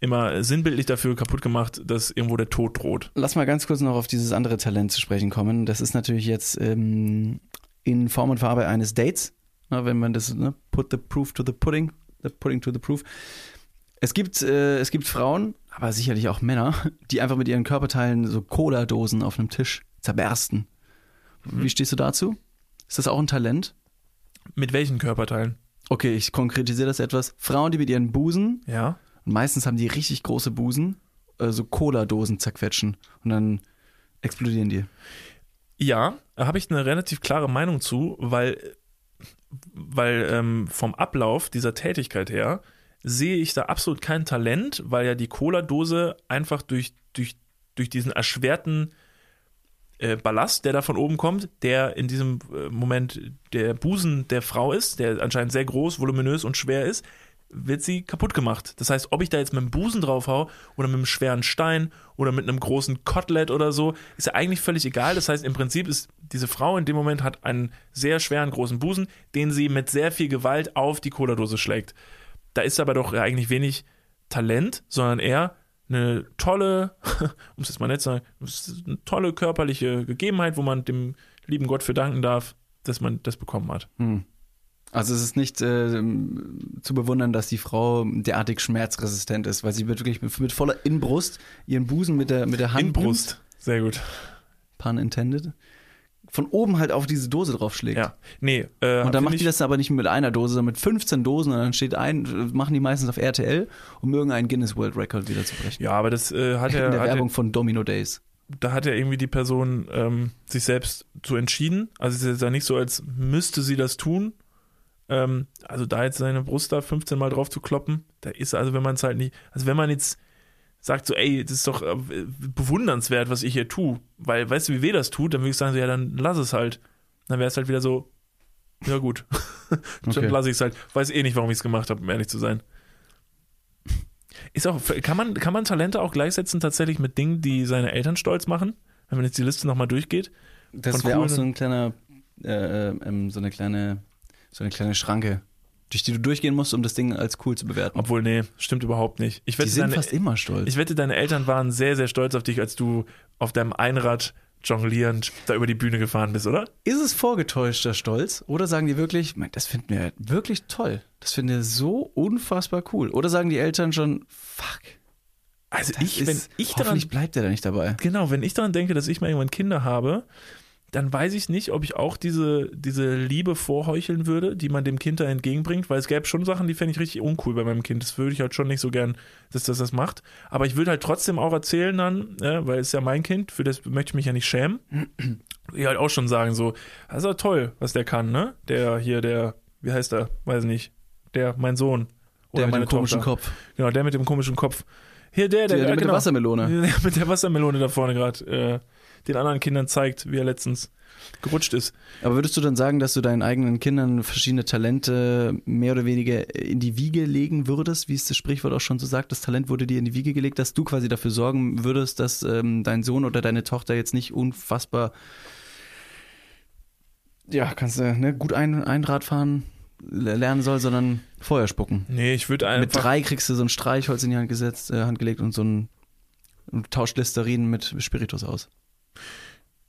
immer sinnbildlich dafür kaputt gemacht, dass irgendwo der Tod droht. Lass mal ganz kurz noch auf dieses andere Talent zu sprechen kommen. Das ist natürlich jetzt ähm, in Form und Farbe eines Dates. Na, wenn man das, ne, put the proof to the pudding, the pudding to the proof. Es gibt, äh, es gibt Frauen, aber sicherlich auch Männer, die einfach mit ihren Körperteilen so Cola-Dosen auf einem Tisch zerbersten. Wie stehst du dazu? Ist das auch ein Talent? Mit welchen Körperteilen? Okay, ich konkretisiere das etwas. Frauen, die mit ihren Busen Ja. Und meistens haben die richtig große Busen, äh, so Cola-Dosen zerquetschen. Und dann explodieren die. Ja, da habe ich eine relativ klare Meinung zu, weil, weil ähm, vom Ablauf dieser Tätigkeit her sehe ich da absolut kein Talent, weil ja die Cola-Dose einfach durch, durch, durch diesen erschwerten äh, Ballast, der da von oben kommt, der in diesem äh, Moment der Busen der Frau ist, der anscheinend sehr groß, voluminös und schwer ist, wird sie kaputt gemacht. Das heißt, ob ich da jetzt mit dem Busen drauf hau oder mit einem schweren Stein oder mit einem großen Kotelett oder so, ist ja eigentlich völlig egal. Das heißt, im Prinzip ist diese Frau in dem Moment hat einen sehr schweren großen Busen, den sie mit sehr viel Gewalt auf die Cola-Dose schlägt. Da ist aber doch eigentlich wenig Talent, sondern eher eine tolle, um es jetzt mal nett zu sagen, eine tolle körperliche Gegebenheit, wo man dem lieben Gott für danken darf, dass man das bekommen hat. Hm. Also es ist nicht äh, zu bewundern, dass die Frau derartig schmerzresistent ist, weil sie wird wirklich mit, mit voller Inbrust ihren Busen mit der, mit der Hand Inbrust, sehr gut. Pun intended, von oben halt auf diese Dose draufschlägt. Ja, nee. Äh, Und dann macht die das aber nicht mit einer Dose, sondern mit 15 Dosen und dann steht ein, machen die meistens auf RTL, um irgendeinen Guinness World Record wieder zu brechen. Ja, aber das äh, hat ja, In der Werbung von Domino Days. da hat ja irgendwie die Person ähm, sich selbst so entschieden. Also es ist jetzt ja nicht so, als müsste sie das tun. Ähm, also da jetzt seine Brust da 15 Mal drauf zu kloppen, da ist also, wenn man es halt nicht, also wenn man jetzt sagt so, ey, das ist doch äh, bewundernswert, was ich hier tue, weil weißt du, wie weh das tut, dann würde ich sagen, so, ja, dann lass es halt. Dann wäre es halt wieder so, ja gut, Okay. dann lasse ich es halt. Weiß eh nicht, warum ich es gemacht habe, um ehrlich zu sein. Ist auch, kann man, kann man Talente auch gleichsetzen tatsächlich mit Dingen, die seine Eltern stolz machen? Wenn man jetzt die Liste nochmal durchgeht. Das wäre auch so ein kleiner, äh, ähm, so eine kleine, so eine kleine Schranke, durch die du durchgehen musst, um das Ding als cool zu bewerten. Obwohl, nee, stimmt überhaupt nicht. Ich die wette, sind deine, fast immer stolz. ich wette, deine Eltern waren sehr, sehr stolz auf dich, als du auf deinem Einrad jonglierend da über die Bühne gefahren bist, oder? Ist es vorgetäuschter Stolz oder sagen die wirklich, "Mann, das finden wir wirklich toll. Das finden wir so unfassbar cool. Oder sagen die Eltern schon, fuck. Also ich, wenn ist- ich daran hoffentlich bleibt er da nicht dabei. Genau, wenn ich daran denke, dass ich mal irgendwann Kinder habe, dann weiß ich nicht, ob ich auch diese, diese Liebe vorheucheln würde, die man dem Kind da entgegenbringt, weil es gäbe schon Sachen, die fände ich richtig uncool bei meinem Kind. Das würde ich halt schon nicht so gern, dass das das macht. Aber ich würde halt trotzdem auch erzählen dann, ja, weil es ist ja mein Kind, für das möchte ich mich ja nicht schämen. Ich halt auch schon sagen so, das ist ja toll, was der kann, ne? Der hier, der, wie heißt der? Weiß nicht. Der, mein Sohn. Oder Der mit dem komischen Tochter. Kopf. Genau, der mit dem komischen Kopf. Hier, der, der, Der, der mit genau. der Wassermelone. Der mit der Wassermelone da vorne gerade äh, den anderen Kindern zeigt, wie er letztens gerutscht ist. Aber würdest du dann sagen, dass du deinen eigenen Kindern verschiedene Talente mehr oder weniger in die Wiege legen würdest, wie es das Sprichwort auch schon so sagt, das Talent wurde dir in die Wiege gelegt, dass du quasi dafür sorgen würdest, dass ähm, dein Sohn oder deine Tochter jetzt nicht unfassbar, ja, kannst du, ne, gut ein, Einrad fahren le- lernen soll, sondern Feuer spucken. Nee, ich würde Mit einfach. drei kriegst du so ein Streichholz in die Hand gesetzt, äh, Hand gelegt und so ein und tauscht Listerin mit Spiritus aus.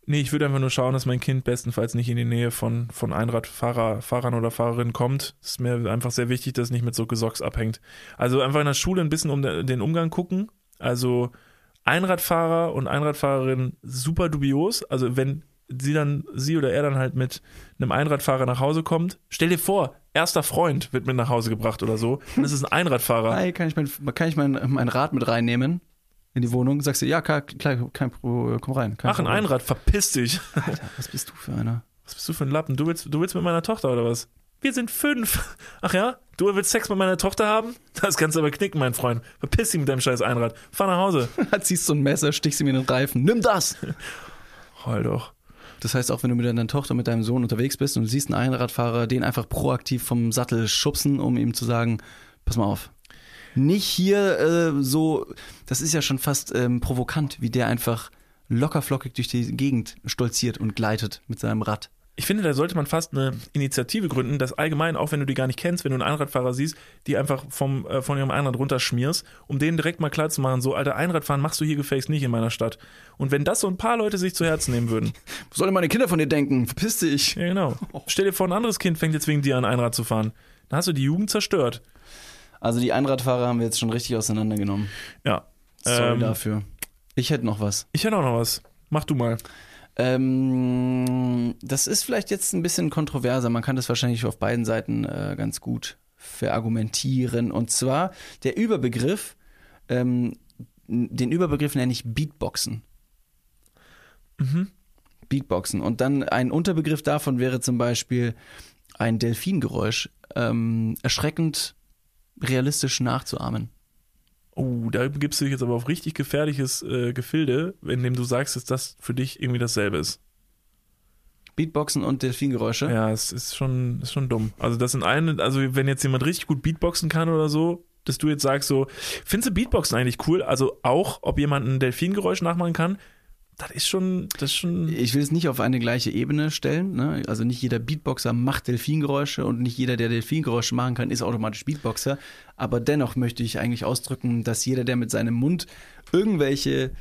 Nee, ich würde einfach nur schauen, dass mein Kind bestenfalls nicht in die Nähe von, von Einradfahrer, oder Fahrerinnen kommt. Ist mir einfach sehr wichtig, dass es nicht mit so Gesocks abhängt. Also einfach in der Schule ein bisschen um de- den Umgang gucken. Also Einradfahrer und Einradfahrerinnen super dubios. Also wenn sie dann, sie oder er dann halt mit einem Einradfahrer nach Hause kommt, stell dir vor, erster Freund wird mit nach Hause gebracht oder so, dann ist es ein Einradfahrer. Hi, kann ich mein, kann ich mein, mein Rad mit reinnehmen in die Wohnung? Sagst du, ja, klar, klar kein komm rein. Kein Ach, ein Problem. Einrad, verpiss dich. Alter, was bist du für einer? Was bist du für ein Lappen? Du willst, du willst mit meiner Tochter oder was? Wir sind fünf. Ach ja? Du willst Sex mit meiner Tochter haben? Das kannst du aber knicken, mein Freund. Verpiss dich mit deinem scheiß Einrad. Fahr nach Hause. Ziehst so ein Messer, stichst ihm in den Reifen. Nimm das! Heul doch. Das heißt, auch wenn du mit deiner Tochter, mit deinem Sohn unterwegs bist und du siehst einen Einradfahrer, den einfach proaktiv vom Sattel schubsen, um ihm zu sagen, pass mal auf. Nicht hier äh, so, das ist ja schon fast ähm, provokant, wie der einfach lockerflockig durch die Gegend stolziert und gleitet mit seinem Rad. Ich finde, da sollte man fast eine Initiative gründen, dass allgemein, auch wenn du die gar nicht kennst, wenn du einen Einradfahrer siehst, die einfach vom, äh, von ihrem Einrad runterschmierst, um denen direkt mal klar zu machen, so, alter, Einradfahren machst du hier gefälligst nicht in meiner Stadt. Und wenn das so ein paar Leute sich zu Herzen nehmen würden, Was sollen meine Kinder von dir denken? Verpiss dich! ja genau. Stell dir vor, ein anderes Kind fängt jetzt wegen dir an, Einrad zu fahren. Dann hast du die Jugend zerstört. Also die Einradfahrer haben wir jetzt schon richtig auseinandergenommen. Ja. Sorry Ähm, dafür. Ich hätte noch was. Ich hätte auch noch was. Mach du mal. Ähm, das ist vielleicht jetzt ein bisschen kontroverser. Man kann das wahrscheinlich auf beiden Seiten äh, ganz gut verargumentieren. Und zwar der Überbegriff, ähm, den Überbegriff nenne ich Beatboxen. Mhm. Beatboxen. Und dann ein Unterbegriff davon wäre zum Beispiel ein Delfingeräusch ähm, erschreckend realistisch nachzuahmen. Oh, da gibst du dich jetzt aber auf richtig gefährliches äh, Gefilde, indem du sagst, dass das für dich irgendwie dasselbe ist. Beatboxen und Delfingeräusche? Ja, es ist schon, ist schon dumm. Also das sind eine, also wenn jetzt jemand richtig gut Beatboxen kann oder so, dass du jetzt sagst so, findest du Beatboxen eigentlich cool? Also auch, ob jemand ein Delfingeräusch nachmachen kann? Das ist schon, das ist schon. Ich will es nicht auf eine gleiche Ebene stellen. Ne? Also nicht jeder Beatboxer macht Delfingeräusche und nicht jeder, der Delfingeräusche machen kann, ist automatisch Beatboxer. Aber dennoch möchte ich eigentlich ausdrücken, dass jeder, der mit seinem Mund irgendwelche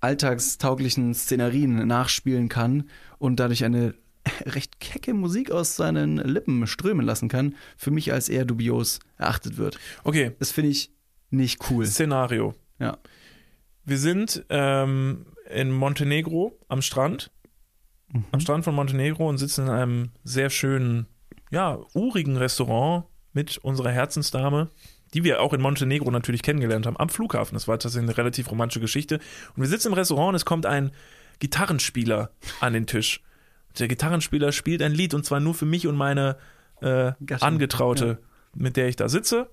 alltagstauglichen Szenarien nachspielen kann und dadurch eine recht kecke Musik aus seinen Lippen strömen lassen kann, für mich als eher dubios erachtet wird. Okay. Das finde ich nicht cool. Szenario. Ja. Wir sind ähm, in Montenegro am Strand, mhm. am Strand von Montenegro und sitzen in einem sehr schönen, ja, urigen Restaurant mit unserer Herzensdame, die wir auch in Montenegro natürlich kennengelernt haben, am Flughafen. Das war tatsächlich eine relativ romantische Geschichte. Und wir sitzen im Restaurant und es kommt ein Gitarrenspieler an den Tisch. Der Gitarrenspieler spielt ein Lied und zwar nur für mich und meine äh, Angetraute, ja. mit der ich da sitze.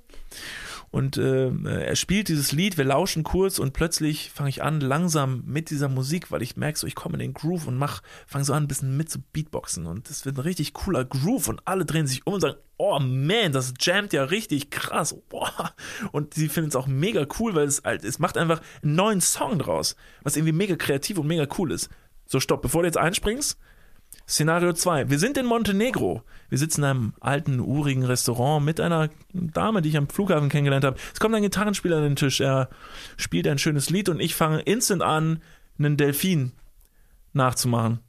Und äh, er spielt dieses Lied, wir lauschen kurz und plötzlich fange ich an, langsam mit dieser Musik, weil ich merke so, ich komme in den Groove und mach, fange so an, ein bisschen mit zu Beatboxen. Und das wird ein richtig cooler Groove und alle drehen sich um und sagen, oh man, das jammt ja richtig krass. Boah. Und sie finden es auch mega cool, weil es halt, es macht einfach einen neuen Song draus, was irgendwie mega kreativ und mega cool ist. So, stopp, bevor du jetzt einspringst, Szenario 2. Wir sind in Montenegro. Wir sitzen in einem alten, urigen Restaurant mit einer Dame, die ich am Flughafen kennengelernt habe. Es kommt ein Gitarrenspieler an den Tisch. Er spielt ein schönes Lied und ich fange instant an, einen Delfin nachzumachen.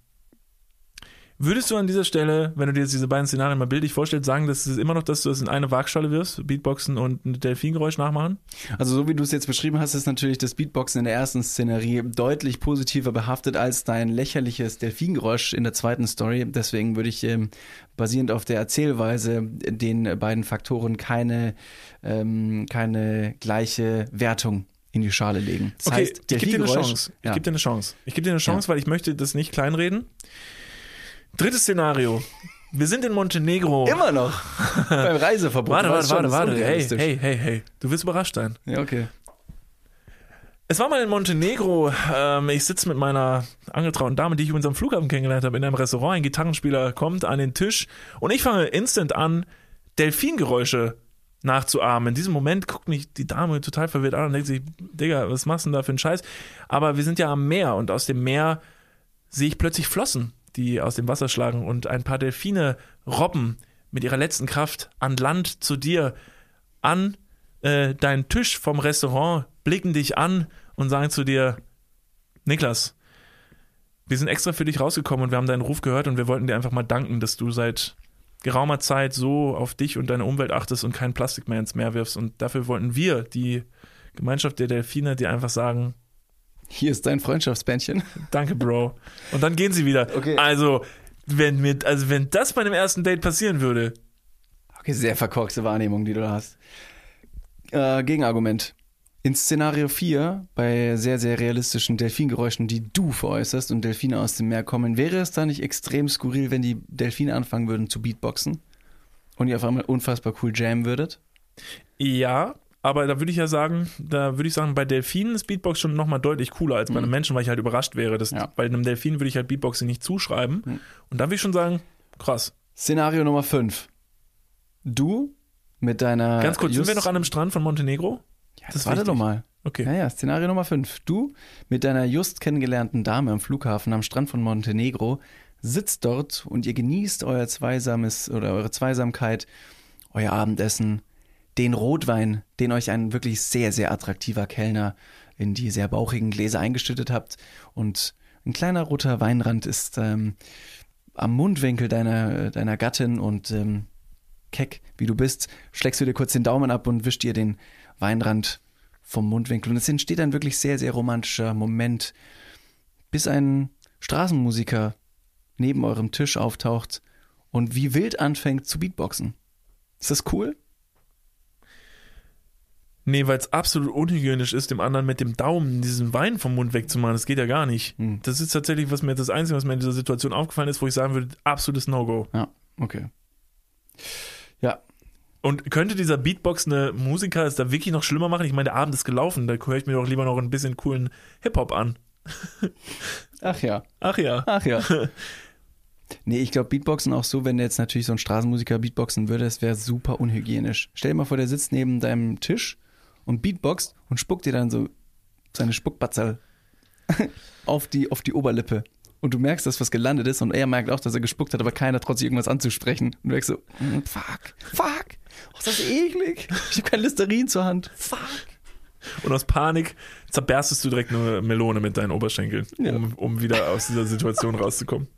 Würdest du an dieser Stelle, wenn du dir jetzt diese beiden Szenarien mal bildlich vorstellst, sagen, dass es immer noch, dass du das in eine Waagschale wirst, Beatboxen und ein Delfingeräusch nachmachen? Also so wie du es jetzt beschrieben hast, ist natürlich das Beatboxen in der ersten Szenerie deutlich positiver behaftet als dein lächerliches Delfingeräusch in der zweiten Story. Deswegen würde ich ähm, basierend auf der Erzählweise den beiden Faktoren keine, ähm, keine gleiche Wertung in die Schale legen. Das okay, heißt, ich gebe dir eine Chance. Ich ja. gebe dir eine Chance. Ich gebe dir eine Chance, ja. weil ich möchte das nicht kleinreden. Drittes Szenario. Wir sind in Montenegro. Immer noch. Beim Reiseverbot. Warte, warte, warte, warte. Hey, hey, hey, hey. Du wirst überrascht sein. Ja, okay. Es war mal in Montenegro. Ähm, ich sitze mit meiner angetrauten Dame, die ich übrigens am Flughafen kennengelernt habe, in einem Restaurant. Ein Gitarrenspieler kommt an den Tisch und ich fange instant an, Delfingeräusche nachzuahmen. In diesem Moment guckt mich die Dame total verwirrt an und denkt sich, Digga, was machst du denn da für einen Scheiß? Aber wir sind ja am Meer und aus dem Meer sehe ich plötzlich Flossen die aus dem Wasser schlagen und ein paar Delfine robben mit ihrer letzten Kraft an Land zu dir, an äh, deinen Tisch vom Restaurant, blicken dich an und sagen zu dir, Niklas, wir sind extra für dich rausgekommen und wir haben deinen Ruf gehört und wir wollten dir einfach mal danken, dass du seit geraumer Zeit so auf dich und deine Umwelt achtest und kein Plastik mehr ins Meer wirfst. Und dafür wollten wir, die Gemeinschaft der Delfine, dir einfach sagen, hier ist dein Freundschaftsbändchen. Danke, Bro. Und dann gehen sie wieder. Okay. Also, wenn mir, also wenn das bei einem ersten Date passieren würde. Okay, sehr verkorkste Wahrnehmung, die du da hast. Äh, Gegenargument. In Szenario 4, bei sehr, sehr realistischen Delfingeräuschen, die du veräußerst und Delfine aus dem Meer kommen, wäre es da nicht extrem skurril, wenn die Delfine anfangen würden zu Beatboxen und ihr auf einmal unfassbar cool jammen würdet? Ja, aber da würde ich ja sagen, da würde ich sagen, bei Delfinen ist Beatbox schon nochmal deutlich cooler als bei einem mhm. Menschen, weil ich halt überrascht wäre. Dass, ja. Bei einem Delfin würde ich halt Beatboxing nicht zuschreiben. Mhm. Und da würde ich schon sagen, krass. Szenario Nummer 5. Du mit deiner. Ganz kurz, sind wir noch an einem Strand von Montenegro? Ja, das warte doch mal. Okay. Naja, Szenario Nummer 5. Du mit deiner just kennengelernten Dame am Flughafen am Strand von Montenegro sitzt dort und ihr genießt euer zweisames oder eure Zweisamkeit, euer Abendessen den Rotwein, den euch ein wirklich sehr, sehr attraktiver Kellner in die sehr bauchigen Gläser eingeschüttet habt. Und ein kleiner roter Weinrand ist ähm, am Mundwinkel deiner, deiner Gattin und ähm, keck, wie du bist, schlägst du dir kurz den Daumen ab und wischst dir den Weinrand vom Mundwinkel. Und es entsteht ein wirklich sehr, sehr romantischer Moment, bis ein Straßenmusiker neben eurem Tisch auftaucht und wie wild anfängt zu Beatboxen. Ist das cool? Nee, weil es absolut unhygienisch ist, dem anderen mit dem Daumen diesen Wein vom Mund wegzumachen. Das geht ja gar nicht. Hm. Das ist tatsächlich was mir das Einzige, was mir in dieser Situation aufgefallen ist, wo ich sagen würde, absolutes No-Go. Ja, okay. Ja, Und könnte dieser Beatbox eine Musiker es da wirklich noch schlimmer machen? Ich meine, der Abend ist gelaufen, da höre ich mir doch lieber noch ein bisschen coolen Hip-Hop an. ach ja, Ach ja. ach ja. Nee, ich glaube, Beatboxen auch so, wenn jetzt natürlich so ein Straßenmusiker Beatboxen würde, das wäre super unhygienisch. Stell dir mal vor, der sitzt neben deinem Tisch und Beatboxt und spuckt dir dann so seine Spuckbatzel auf die, auf die Oberlippe. Und du merkst, dass was gelandet ist und er merkt auch, dass er gespuckt hat, aber keiner traut sich irgendwas anzusprechen. Und du merkst so, mm, fuck, fuck, oh, ist das eklig. Ich habe kein Listerin zur Hand. Fuck. Und aus Panik zerberstest du direkt eine Melone mit deinen Oberschenkeln, Ja. um, um wieder aus dieser Situation rauszukommen.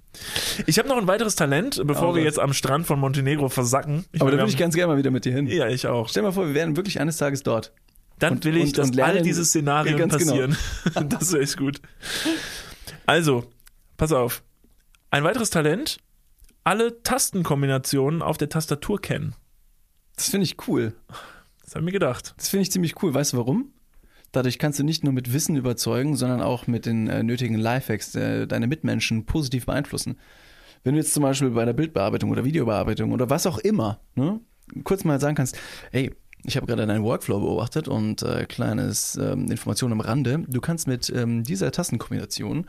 Ich habe noch ein weiteres Talent, bevor Oh wir jetzt am Strand von Montenegro versacken. Ich Aber da würde ich ganz gerne mal wieder mit dir hin. Ja, ich auch. Stell dir mal vor, wir wären wirklich eines Tages dort. Dann Und- will ich, und- dass und all diese Szenarien Ja, genau. passieren. Das ist echt gut. Also, pass auf. Ein weiteres Talent, alle Tastenkombinationen auf der Tastatur kennen. Das finde ich cool. Das habe ich mir gedacht. Das finde ich ziemlich cool. Weißt du warum? Dadurch kannst du nicht nur mit Wissen überzeugen, sondern auch mit den äh, nötigen Lifehacks äh, deine Mitmenschen positiv beeinflussen. Wenn du jetzt zum Beispiel bei der Bildbearbeitung oder Videobearbeitung oder was auch immer, ne, kurz mal sagen kannst, ey, ich habe gerade deinen Workflow beobachtet und äh, kleines ähm, Information am Rande. Du kannst mit ähm, dieser Tastenkombination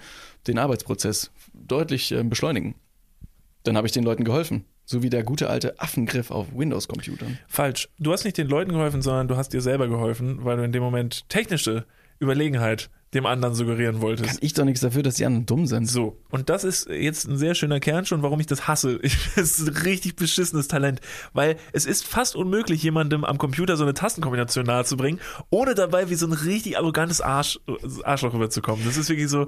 den Arbeitsprozess deutlich ähm, beschleunigen. Dann habe ich den Leuten geholfen. So wie der gute alte Affengriff auf Windows-Computern. Falsch. Du hast nicht den Leuten geholfen, sondern du hast dir selber geholfen, weil du in dem Moment technische Überlegenheit dem anderen suggerieren wolltest. Kann ich doch nichts dafür, dass die anderen dumm sind. So, und das ist jetzt ein sehr schöner Kern schon, warum ich das hasse. Es ist ein richtig beschissenes Talent, weil es ist fast unmöglich, jemandem am Computer so eine Tastenkombination nahezubringen, ohne dabei wie so ein richtig arrogantes Arsch, Arschloch rüberzukommen. Das ist wirklich so,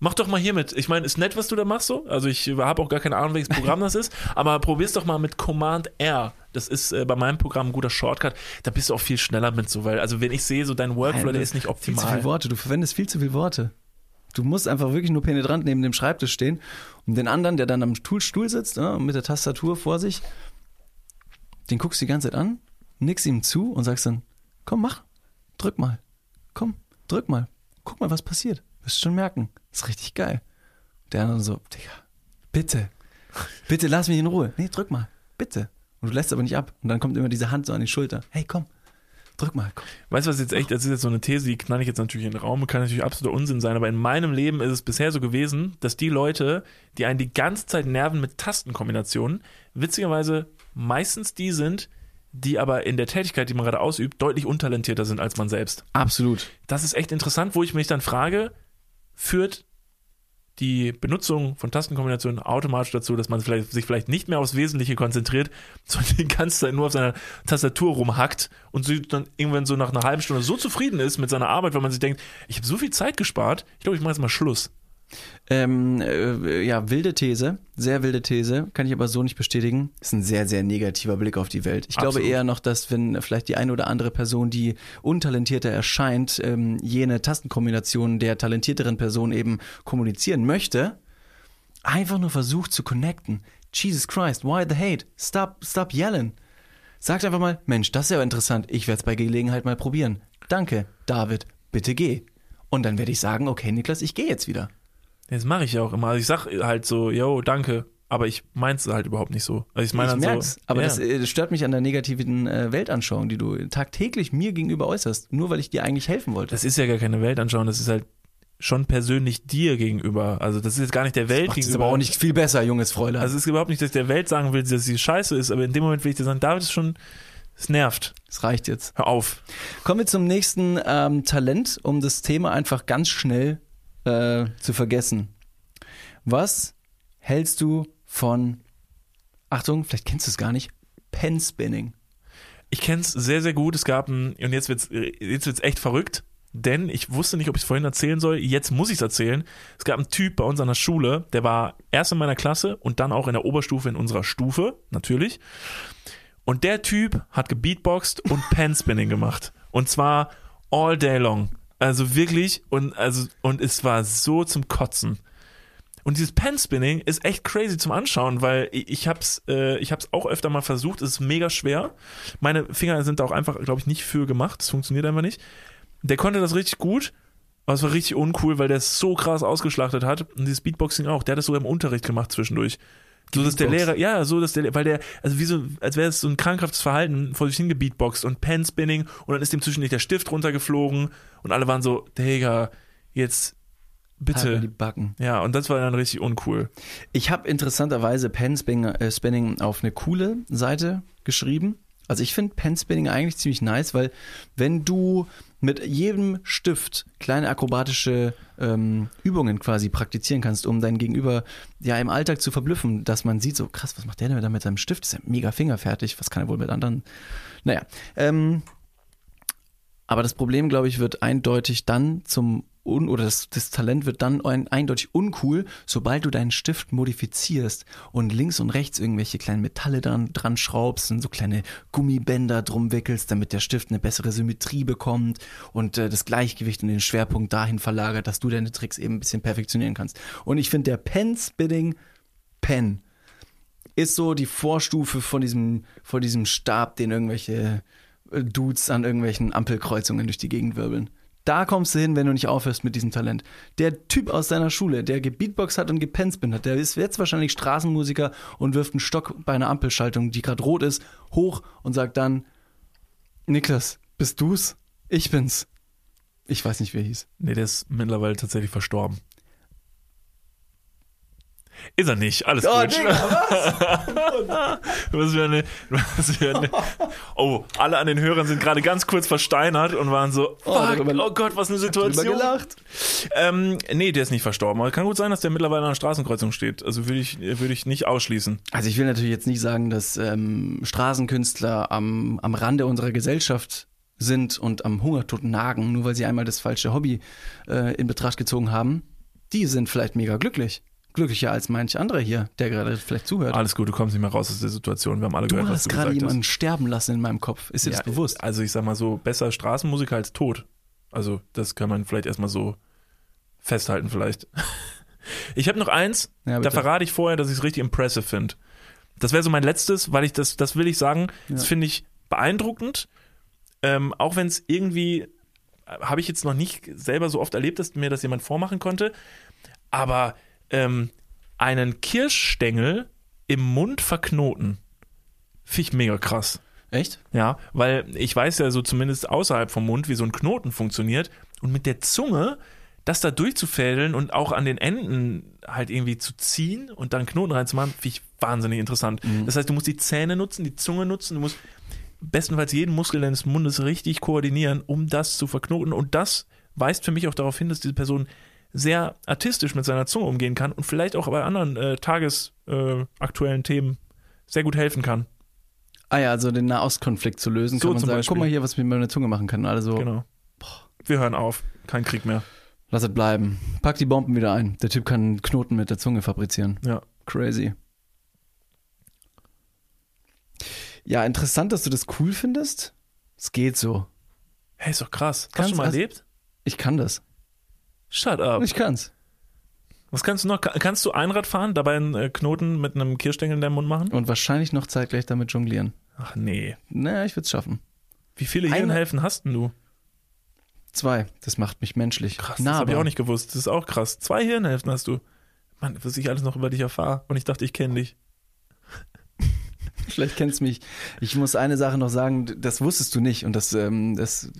mach doch mal hier mit. Ich meine, ist nett, was du da machst so. Also ich habe auch gar keine Ahnung, welches Programm das ist, aber probier's doch mal mit Command R. Das ist äh, bei meinem Programm ein guter Shortcut. Da bist du auch viel schneller mit so, weil, also wenn ich sehe, so dein Workflow, Nein, der ist nicht Viel zu optimal. viele Worte. Du verwendest viel zu viele Worte. Du musst einfach wirklich nur penetrant neben dem Schreibtisch stehen und den anderen, der dann am Stuhl, Stuhl sitzt, ja, mit der Tastatur vor sich, den guckst du die ganze Zeit an, nickst ihm zu und sagst dann, komm, mach, drück mal, komm, drück mal, guck mal, was passiert. Wirst schon merken. ist richtig geil. Der andere so, Digga, bitte, bitte lass mich in Ruhe. Nee, drück mal, bitte. Und du lässt aber nicht ab. Und dann kommt immer diese Hand so an die Schulter. Hey, komm, drück mal, komm. Weißt du, was jetzt echt, das ist jetzt so eine These, die knall ich jetzt natürlich in den Raum, kann natürlich absoluter Unsinn sein, aber in meinem Leben ist es bisher so gewesen, dass die Leute, die einen die ganze Zeit nerven mit Tastenkombinationen, witzigerweise meistens die sind, die aber in der Tätigkeit, die man gerade ausübt, deutlich untalentierter sind als man selbst. Absolut. Das ist echt interessant, wo ich mich dann frage, führt die Benutzung von Tastenkombinationen automatisch dazu, dass man vielleicht, sich vielleicht nicht mehr aufs Wesentliche konzentriert, sondern die ganze Zeit nur auf seiner Tastatur rumhackt und sie dann irgendwann so nach einer halben Stunde so zufrieden ist mit seiner Arbeit, weil man sich denkt, ich habe so viel Zeit gespart, ich glaube, ich mache jetzt mal Schluss. Ähm, äh, ja, wilde These, sehr wilde These, kann ich aber so nicht bestätigen. Ist ein sehr, sehr negativer Blick auf die Welt. Ich glaube Absolut. eher noch, dass wenn vielleicht die eine oder andere Person, die untalentierter erscheint, ähm, jene Tastenkombination der talentierteren Person eben kommunizieren möchte, einfach nur versucht zu connecten. Jesus Christ, why the hate? Stop, stop yelling. Sagt einfach mal, Mensch, das ist ja interessant, ich werde es bei Gelegenheit mal probieren. Danke, David, bitte geh. Und dann werde ich sagen, okay, Niklas, ich gehe jetzt wieder. Das mache ich ja auch immer. Also ich sag halt so, yo, danke, aber ich mein's halt überhaupt nicht so. Also ich meine ich dann merk's, so, aber ja. das, äh, das stört mich an der negativen äh, Weltanschauung, die du tagtäglich mir gegenüber äußerst, nur weil ich dir eigentlich helfen wollte. das ist ja gar keine Weltanschauung, das ist halt schon persönlich dir gegenüber. Also das ist jetzt gar nicht der Welt es gegenüber. aber auch nicht viel besser, junges Fräulein. Also es ist überhaupt nicht, dass ich der Welt sagen will, dass sie scheiße ist, aber in dem Moment will ich dir sagen, David ist schon, es nervt. es reicht jetzt. Hör auf. Kommen wir zum nächsten ähm, Talent, um das Thema einfach ganz schnell äh, zu vergessen. Was hältst du von, Achtung, vielleicht kennst du es gar nicht, Penspinning? Ich kenn's sehr, sehr gut. Es gab ein, und jetzt wird's, jetzt wird's echt verrückt, denn ich wusste nicht, ob ich es vorhin erzählen soll. Jetzt muss ich es erzählen. Es gab einen Typ bei uns an der Schule, der war erst in meiner Klasse und dann auch in der Oberstufe in unserer Stufe, natürlich. Und der Typ hat gebeatboxt und Penspinning gemacht. Und zwar all day long. Also wirklich, und, also, und es war so zum Kotzen. Und dieses Pen-Spinning ist echt crazy zum Anschauen, weil ich, hab's, äh, ich hab's auch öfter mal versucht. Es ist mega schwer. Meine Finger sind da auch einfach, glaube ich, nicht für gemacht. Es funktioniert einfach nicht. Der konnte das richtig gut. Aber es war richtig uncool, weil der es so krass ausgeschlachtet hat. Und dieses Beatboxing auch. Der hat das sogar im Unterricht gemacht zwischendurch. So, dass der. Lehrer, ja, so, dass der, weil der, also wie so, als wäre es so ein krankhaftes Verhalten vor sich hingebeatboxt und Pen-Spinning und dann ist dem zwischendurch der Stift runtergeflogen und alle waren so, Digga, jetzt Halt mal die bitte. Backen. Ja, und das war dann richtig uncool. Ich habe interessanterweise Pen-Spinning äh, Spinning auf eine coole Seite geschrieben. Also ich finde Pen-Spinning eigentlich ziemlich nice, weil wenn du mit jedem Stift kleine akrobatische ähm, Übungen quasi praktizieren kannst, um dein Gegenüber ja im Alltag zu verblüffen, dass man sieht so, krass, was macht der denn da mit seinem Stift? Ist ja mega fingerfertig, was kann er wohl mit anderen? Naja, ähm, aber das Problem, glaube ich, wird eindeutig dann zum un oder das, das Talent wird dann ein, eindeutig uncool, sobald du deinen Stift modifizierst und links und rechts irgendwelche kleinen Metalle dran, dran schraubst und so kleine Gummibänder drum wickelst, damit der Stift eine bessere Symmetrie bekommt und äh, das Gleichgewicht und den Schwerpunkt dahin verlagert, dass du deine Tricks eben ein bisschen perfektionieren kannst. Und ich finde, der Pen-Spinning Pen ist so die Vorstufe von diesem, von diesem Stab, den irgendwelche äh, Dudes an irgendwelchen Ampelkreuzungen durch die Gegend wirbeln. Da kommst du hin, wenn du nicht aufhörst mit diesem Talent. Der Typ aus deiner Schule, der gebeatboxt hat und gepenspin hat, der ist jetzt wahrscheinlich Straßenmusiker und wirft einen Stock bei einer Ampelschaltung, die gerade rot ist, hoch und sagt dann, Niklas, bist du's? Ich bin's. Ich weiß nicht, wer hieß. Nee, der ist mittlerweile tatsächlich verstorben. Ist er nicht, alles Oh, gut. was für eine, was für eine, oh, alle an den Hörern sind gerade ganz kurz versteinert und waren so, Oh, fuck, darüber- oh Gott, was eine Situation. gelacht. Ähm, nee, der ist nicht verstorben. Aber kann gut sein, dass der mittlerweile an einer Straßenkreuzung steht. Also würde ich, würde ich nicht ausschließen. Also ich will natürlich jetzt nicht sagen, dass ähm, Straßenkünstler am, am Rande unserer Gesellschaft sind und am Hungertod nagen, nur weil sie einmal das falsche Hobby äh, in Betracht gezogen haben. Die sind vielleicht mega glücklich. Glücklicher als manch anderer hier, der gerade vielleicht zuhört. Alles gut, du kommst nicht mehr raus aus der Situation. Wir haben alle du gehört, was hast du gerade gesagt jemanden sterben lassen in meinem Kopf. Ist dir hast. das bewusst? Also ich sag mal so, besser Straßenmusiker als tot. Also das kann man vielleicht erstmal so festhalten vielleicht. Ich habe noch eins, Ja, da verrate ich vorher, dass ich es richtig impressive finde. Das wäre so mein letztes, weil ich das, das will ich sagen, das Ja. finde ich beeindruckend. Ähm, auch wenn es irgendwie, äh, habe ich jetzt noch nicht selber so oft erlebt, dass mir das jemand vormachen konnte. Aber ähm, einen Kirschstängel im Mund verknoten, finde ich mega krass. Echt? Ja, weil ich weiß ja so zumindest außerhalb vom Mund, wie so ein Knoten funktioniert. Und mit der Zunge das da durchzufädeln und auch an den Enden halt irgendwie zu ziehen und dann Knoten reinzumachen, finde ich wahnsinnig interessant. Das heißt, du musst die Zähne nutzen, die Zunge nutzen, du musst bestenfalls jeden Muskel deines Mundes richtig koordinieren, um das zu verknoten. Und das weist für mich auch darauf hin, dass diese Person sehr artistisch mit seiner Zunge umgehen kann und vielleicht auch bei anderen äh, tagesaktuellen äh, Themen sehr gut helfen kann. Ah ja, also den Nahostkonflikt zu lösen, So kann man sagen, Beispiel. guck mal hier, was ich mit meiner Zunge machen kann. Also Genau. Wir hören auf. Kein Krieg mehr. lass es bleiben. Pack die Bomben wieder ein. Der Typ kann Knoten mit der Zunge fabrizieren. Ja. Crazy. Ja, interessant, dass du das cool findest. Es geht so. Hey, ist doch krass. Hast Ganz du schon mal erlebt? Ich kann das. Shut up. Ich kann's. Was kannst du noch? Ka- Kannst du Einrad fahren, dabei einen äh, Knoten mit einem Kirschstängel in deinem Mund machen? Und wahrscheinlich noch zeitgleich damit jonglieren. Ach nee. Naja, ich würde es schaffen. Wie viele Hirnhälften hast denn du? Zwei. Das macht mich menschlich. Krass, Na, das habe ich aber- auch nicht gewusst. Das ist auch krass. Zwei Hirnhälften hast du. Mann, was ich alles noch über dich erfahre. Und ich dachte, ich kenne dich. Vielleicht kennst du mich. Ich muss eine Sache noch sagen, das wusstest du nicht und das, ähm, das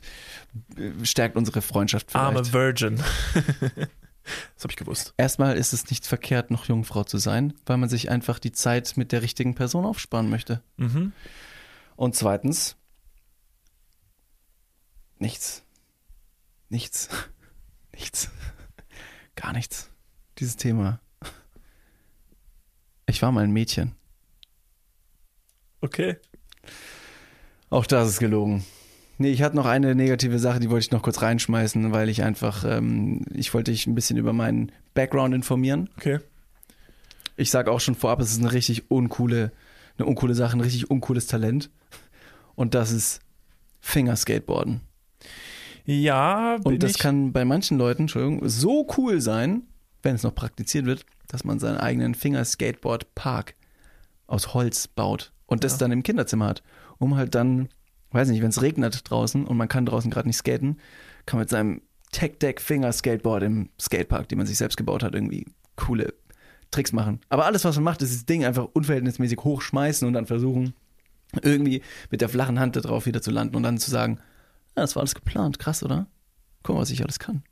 äh, stärkt unsere Freundschaft vielleicht. Arme Virgin. das habe ich gewusst. Erstmal ist es nicht verkehrt, noch Jungfrau zu sein, weil man sich einfach die Zeit mit der richtigen Person aufsparen möchte. Mhm. Und zweitens, nichts. Nichts. Nichts. Gar nichts. Dieses Thema. Ich war mal ein Mädchen. Okay. Auch das ist gelogen. Nee, ich hatte noch eine negative Sache, die wollte ich noch kurz reinschmeißen, weil ich einfach, ähm, ich wollte dich ein bisschen über meinen Background informieren. Okay. Ich sage auch schon vorab, es ist eine richtig uncoole, eine uncoole Sache, ein richtig uncooles Talent. Und das ist Fingerskateboarden. Ja, bin Und das ich, kann bei manchen Leuten, Entschuldigung, so cool sein, wenn es noch praktiziert wird, dass man seinen eigenen Fingerskateboard-Park aus Holz baut und das Ja. dann im Kinderzimmer hat, um halt dann, weiß nicht, wenn es regnet draußen und man kann draußen gerade nicht skaten, kann man mit seinem Tech-Deck-Finger-Skateboard im Skatepark, den man sich selbst gebaut hat, irgendwie coole Tricks machen. Aber alles, was man macht, ist das Ding einfach unverhältnismäßig hochschmeißen und dann versuchen, irgendwie mit der flachen Hand da drauf wieder zu landen und dann zu sagen, ja, das war alles geplant, krass, oder? Guck mal, was ich alles kann.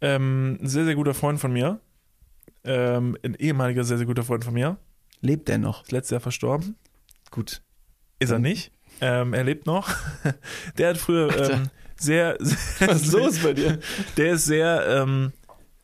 Ähm, ein sehr, sehr guter Freund von mir, ähm, ein ehemaliger sehr, sehr guter Freund von mir, Lebt der noch? ist letztes Jahr verstorben. Gut. Ist er nicht. Ähm, er lebt noch. Der hat früher ähm, sehr, sehr Was ist los bei dir? Der ist sehr, ähm,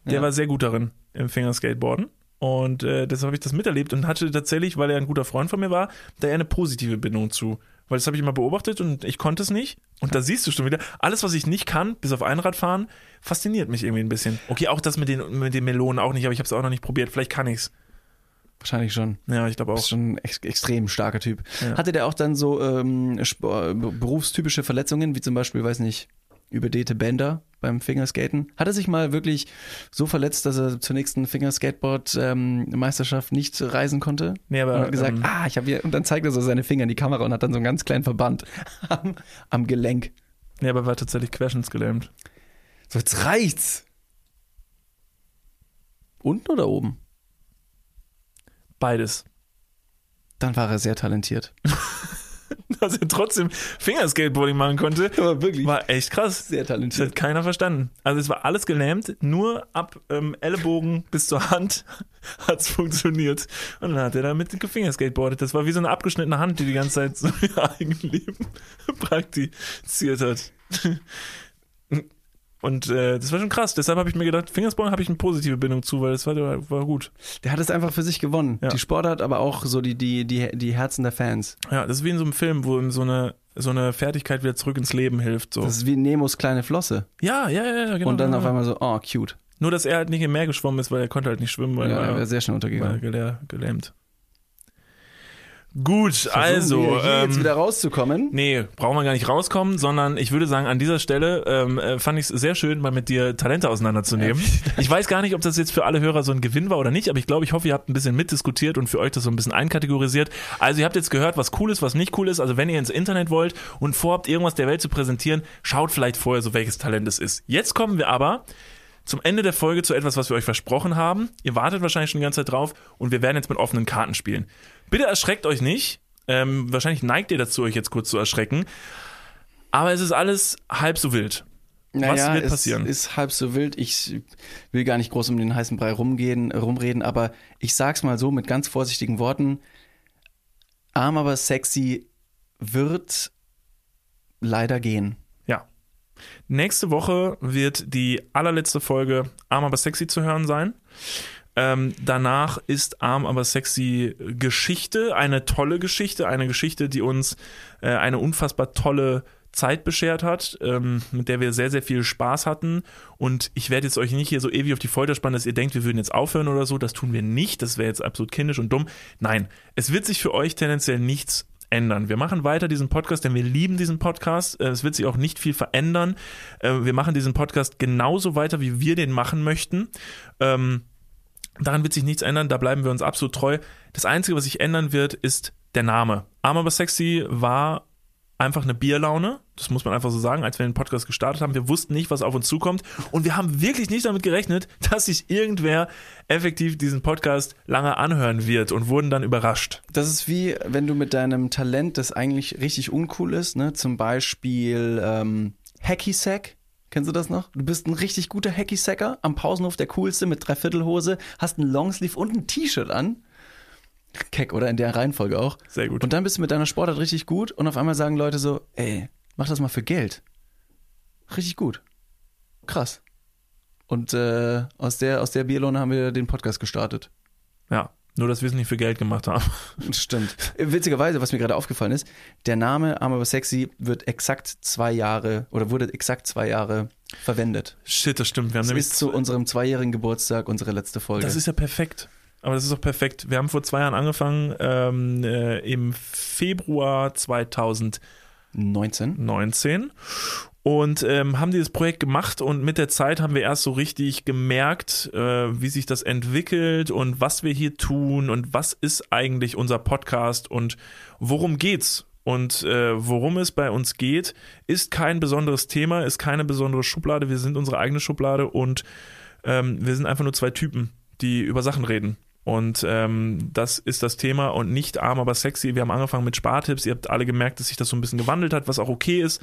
der Ja. war sehr gut darin im Fingerskateboarden. Und äh, deshalb habe ich das miterlebt und hatte tatsächlich, weil er ein guter Freund von mir war, da eher eine positive Bindung zu. Weil das habe ich immer beobachtet und ich konnte es nicht. Und da siehst du schon wieder, alles, was ich nicht kann, bis auf Einradfahren, fasziniert mich irgendwie ein bisschen. Okay, auch das mit den, mit den Melonen auch nicht, aber ich habe es auch noch nicht probiert. Vielleicht kann ich's. Wahrscheinlich schon. Ja, ich glaube Ist auch. schon ein ex extrem starker Typ. Ja. Hatte der auch dann so ähm, berufstypische Verletzungen, wie zum Beispiel, weiß nicht, überdehte Bänder beim Fingerskaten? Hat er sich mal wirklich so verletzt, dass er zur nächsten Fingerskateboard-Meisterschaft nicht reisen konnte? Nee, aber und hat gesagt, ähm, ah, ich habe hier, und dann zeigt er so seine Finger in die Kamera und hat dann so einen ganz kleinen Verband am, am Gelenk. nee, aber war tatsächlich querschnittsgelähmt. So, jetzt reicht's. Unten oder oben? Beides. Dann war er sehr talentiert. Dass er trotzdem Fingerskateboarding machen konnte, Aber wirklich war echt krass. sehr Das talentiert. hat keiner verstanden. Also es war alles gelähmt, nur ab ähm, Ellenbogen bis zur Hand hat's funktioniert. Und dann hat er damit gefingerskateboardet. Das war wie so eine abgeschnittene Hand, die die ganze Zeit so ihr Eigenleben praktiziert hat. Und äh, das war schon krass. Deshalb habe ich mir gedacht, Fingersport habe ich eine positive Bindung zu, weil das war, war gut. Der hat es einfach für sich gewonnen. Ja. Die Sportart, aber auch so die, die, die, die Herzen der Fans. Ja, das ist wie in so einem Film, wo ihm so eine, so eine Fertigkeit wieder zurück ins Leben hilft. So. Das ist wie Nemos kleine Flosse. ja, ja, ja, ja, genau. und dann genau. auf einmal so, oh, cute. Nur, dass er halt nicht im Meer geschwommen ist, weil er konnte halt nicht schwimmen, weil ja, er er wäre sehr schnell war untergegangen. gelä gelähmt. Gut, Versuchen also. Ähm, jetzt wieder rauszukommen. Nee, brauchen wir gar nicht rauskommen, sondern ich würde sagen, an dieser Stelle ähm, äh, fand ich es sehr schön, mal mit dir Talente auseinanderzunehmen. Ich weiß gar nicht, ob das jetzt für alle Hörer so ein Gewinn war oder nicht, aber ich glaube, ich hoffe, ihr habt ein bisschen mitdiskutiert und für euch das so ein bisschen einkategorisiert. Also ihr habt jetzt gehört, was cool ist, was nicht cool ist. Also wenn ihr ins Internet wollt und vorhabt, irgendwas der Welt zu präsentieren, schaut vielleicht vorher so, welches Talent es ist. Jetzt kommen wir aber zum Ende der Folge zu etwas, was wir euch versprochen haben. Ihr wartet wahrscheinlich schon die ganze Zeit drauf und wir werden jetzt mit offenen Karten spielen. Bitte erschreckt euch nicht. Ähm, wahrscheinlich neigt ihr dazu, euch jetzt kurz zu erschrecken. Aber es ist alles halb so wild. Naja, wird es passieren? ist halb so wild. Ich will gar nicht groß um den heißen Brei rumgehen, rumreden, aber ich sag's mal so mit ganz vorsichtigen Worten. Arm aber sexy wird leider gehen. Ja. Nächste Woche wird die allerletzte Folge Arm aber sexy zu hören sein. Ähm, danach ist Arm aber sexy Geschichte, eine tolle Geschichte, eine Geschichte, die uns äh, eine unfassbar tolle Zeit beschert hat, ähm, mit der wir sehr, sehr viel Spaß hatten. Und ich werde jetzt euch nicht hier so ewig auf die Folter spannen, dass ihr denkt, wir würden jetzt aufhören oder so. Das tun wir nicht. Das wäre jetzt absolut kindisch und dumm. Nein, es wird sich für euch tendenziell nichts ändern. Wir machen weiter diesen Podcast, denn wir lieben diesen Podcast. Äh, Es wird sich auch nicht viel verändern. Äh, Wir machen diesen Podcast genauso weiter, wie wir den machen möchten. Ähm, Daran wird sich nichts ändern, da bleiben wir uns absolut treu. Das Einzige, was sich ändern wird, ist der Name. Arm aber sexy war einfach eine Bierlaune. Das muss man einfach so sagen, als wir den Podcast gestartet haben. Wir wussten nicht, was auf uns zukommt. Und wir haben wirklich nicht damit gerechnet, dass sich irgendwer effektiv diesen Podcast lange anhören wird und wurden dann überrascht. Das ist wie, wenn du mit deinem Talent, das eigentlich richtig uncool ist, ne, zum Beispiel ähm, Hacky-Sack. Kennst du das noch? Du bist ein richtig guter Hacky-Sacker, am Pausenhof der coolste mit Dreiviertelhose, hast einen Longsleeve und ein T-Shirt an. Keck, oder? In der Reihenfolge auch. Sehr gut. Und dann bist du mit deiner Sportart richtig gut und auf einmal sagen Leute so, ey, mach das mal für Geld. Richtig gut. Krass. Und äh, aus der, aus der Bierlohne haben wir den Podcast gestartet. ja, nur dass wir es nicht für Geld gemacht haben. Stimmt. Witzigerweise, was mir gerade aufgefallen ist, der Name Arm aber sexy wird exakt zwei Jahre oder wurde exakt zwei Jahre verwendet. Shit, das stimmt. Wir haben Das nämlich ist zu unserem zweijährigen Geburtstag unsere letzte Folge. Das ist ja perfekt. Aber das ist doch perfekt. Wir haben vor zwei Jahren angefangen, ähm, äh, im Februar 19. 19 und ähm, haben dieses Projekt gemacht und mit der Zeit haben wir erst so richtig gemerkt, äh, wie sich das entwickelt und was wir hier tun und was ist eigentlich unser Podcast und worum geht's und äh, worum es bei uns geht, ist kein besonderes Thema, ist keine besondere Schublade. Wir sind unsere eigene Schublade und ähm, wir sind einfach nur zwei Typen, die über Sachen reden. Und ähm, das ist das Thema und nicht arm, aber sexy. Wir haben angefangen mit Spartipps. Ihr habt alle gemerkt, dass sich das so ein bisschen gewandelt hat, was auch okay ist.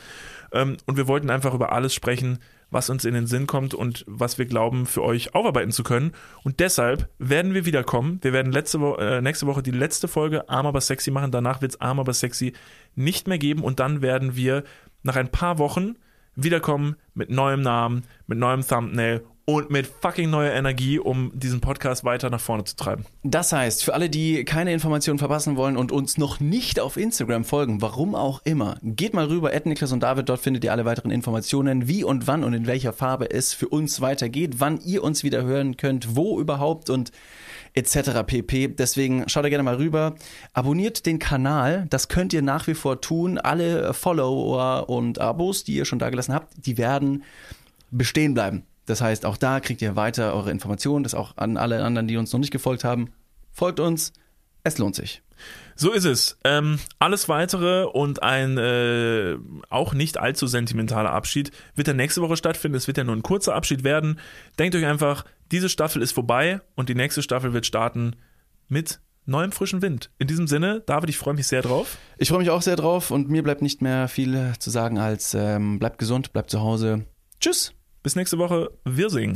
Ähm, und wir wollten einfach über alles sprechen, was uns in den Sinn kommt und was wir glauben, für euch aufarbeiten zu können. Und deshalb werden wir wiederkommen. Wir werden letzte Wo äh, nächste Woche die letzte Folge Arm aber sexy machen. Danach wird es Arm aber sexy nicht mehr geben. Und dann werden wir nach ein paar Wochen wiederkommen mit neuem Namen, mit neuem Thumbnail und mit fucking neuer Energie, um diesen Podcast weiter nach vorne zu treiben. Das heißt, für alle, die keine Informationen verpassen wollen und uns noch nicht auf Instagram folgen, warum auch immer, geht mal rüber, Niklas und David, dort findet ihr alle weiteren Informationen, wie und wann und in welcher Farbe es für uns weitergeht, wann ihr uns wieder hören könnt, wo überhaupt und etc. pp. Deswegen schaut da gerne mal rüber. Abonniert den Kanal, das könnt ihr nach wie vor tun. Alle Follower und Abos, die ihr schon da gelassen habt, die werden bestehen bleiben. Das heißt, auch da kriegt ihr weiter eure Informationen. Das auch an alle anderen, die uns noch nicht gefolgt haben. Folgt uns. Es lohnt sich. So ist es. Ähm, alles weitere und ein äh, auch nicht allzu sentimentaler Abschied wird der nächste Woche stattfinden. Es wird ja nur ein kurzer Abschied werden. Denkt euch einfach, diese Staffel ist vorbei und die nächste Staffel wird starten mit neuem frischen Wind. In diesem Sinne, David, ich freue mich sehr drauf. Ich freue mich auch sehr drauf und mir bleibt nicht mehr viel zu sagen als ähm, bleibt gesund, bleibt zu Hause. Tschüss. Bis nächste Woche. Wir singen.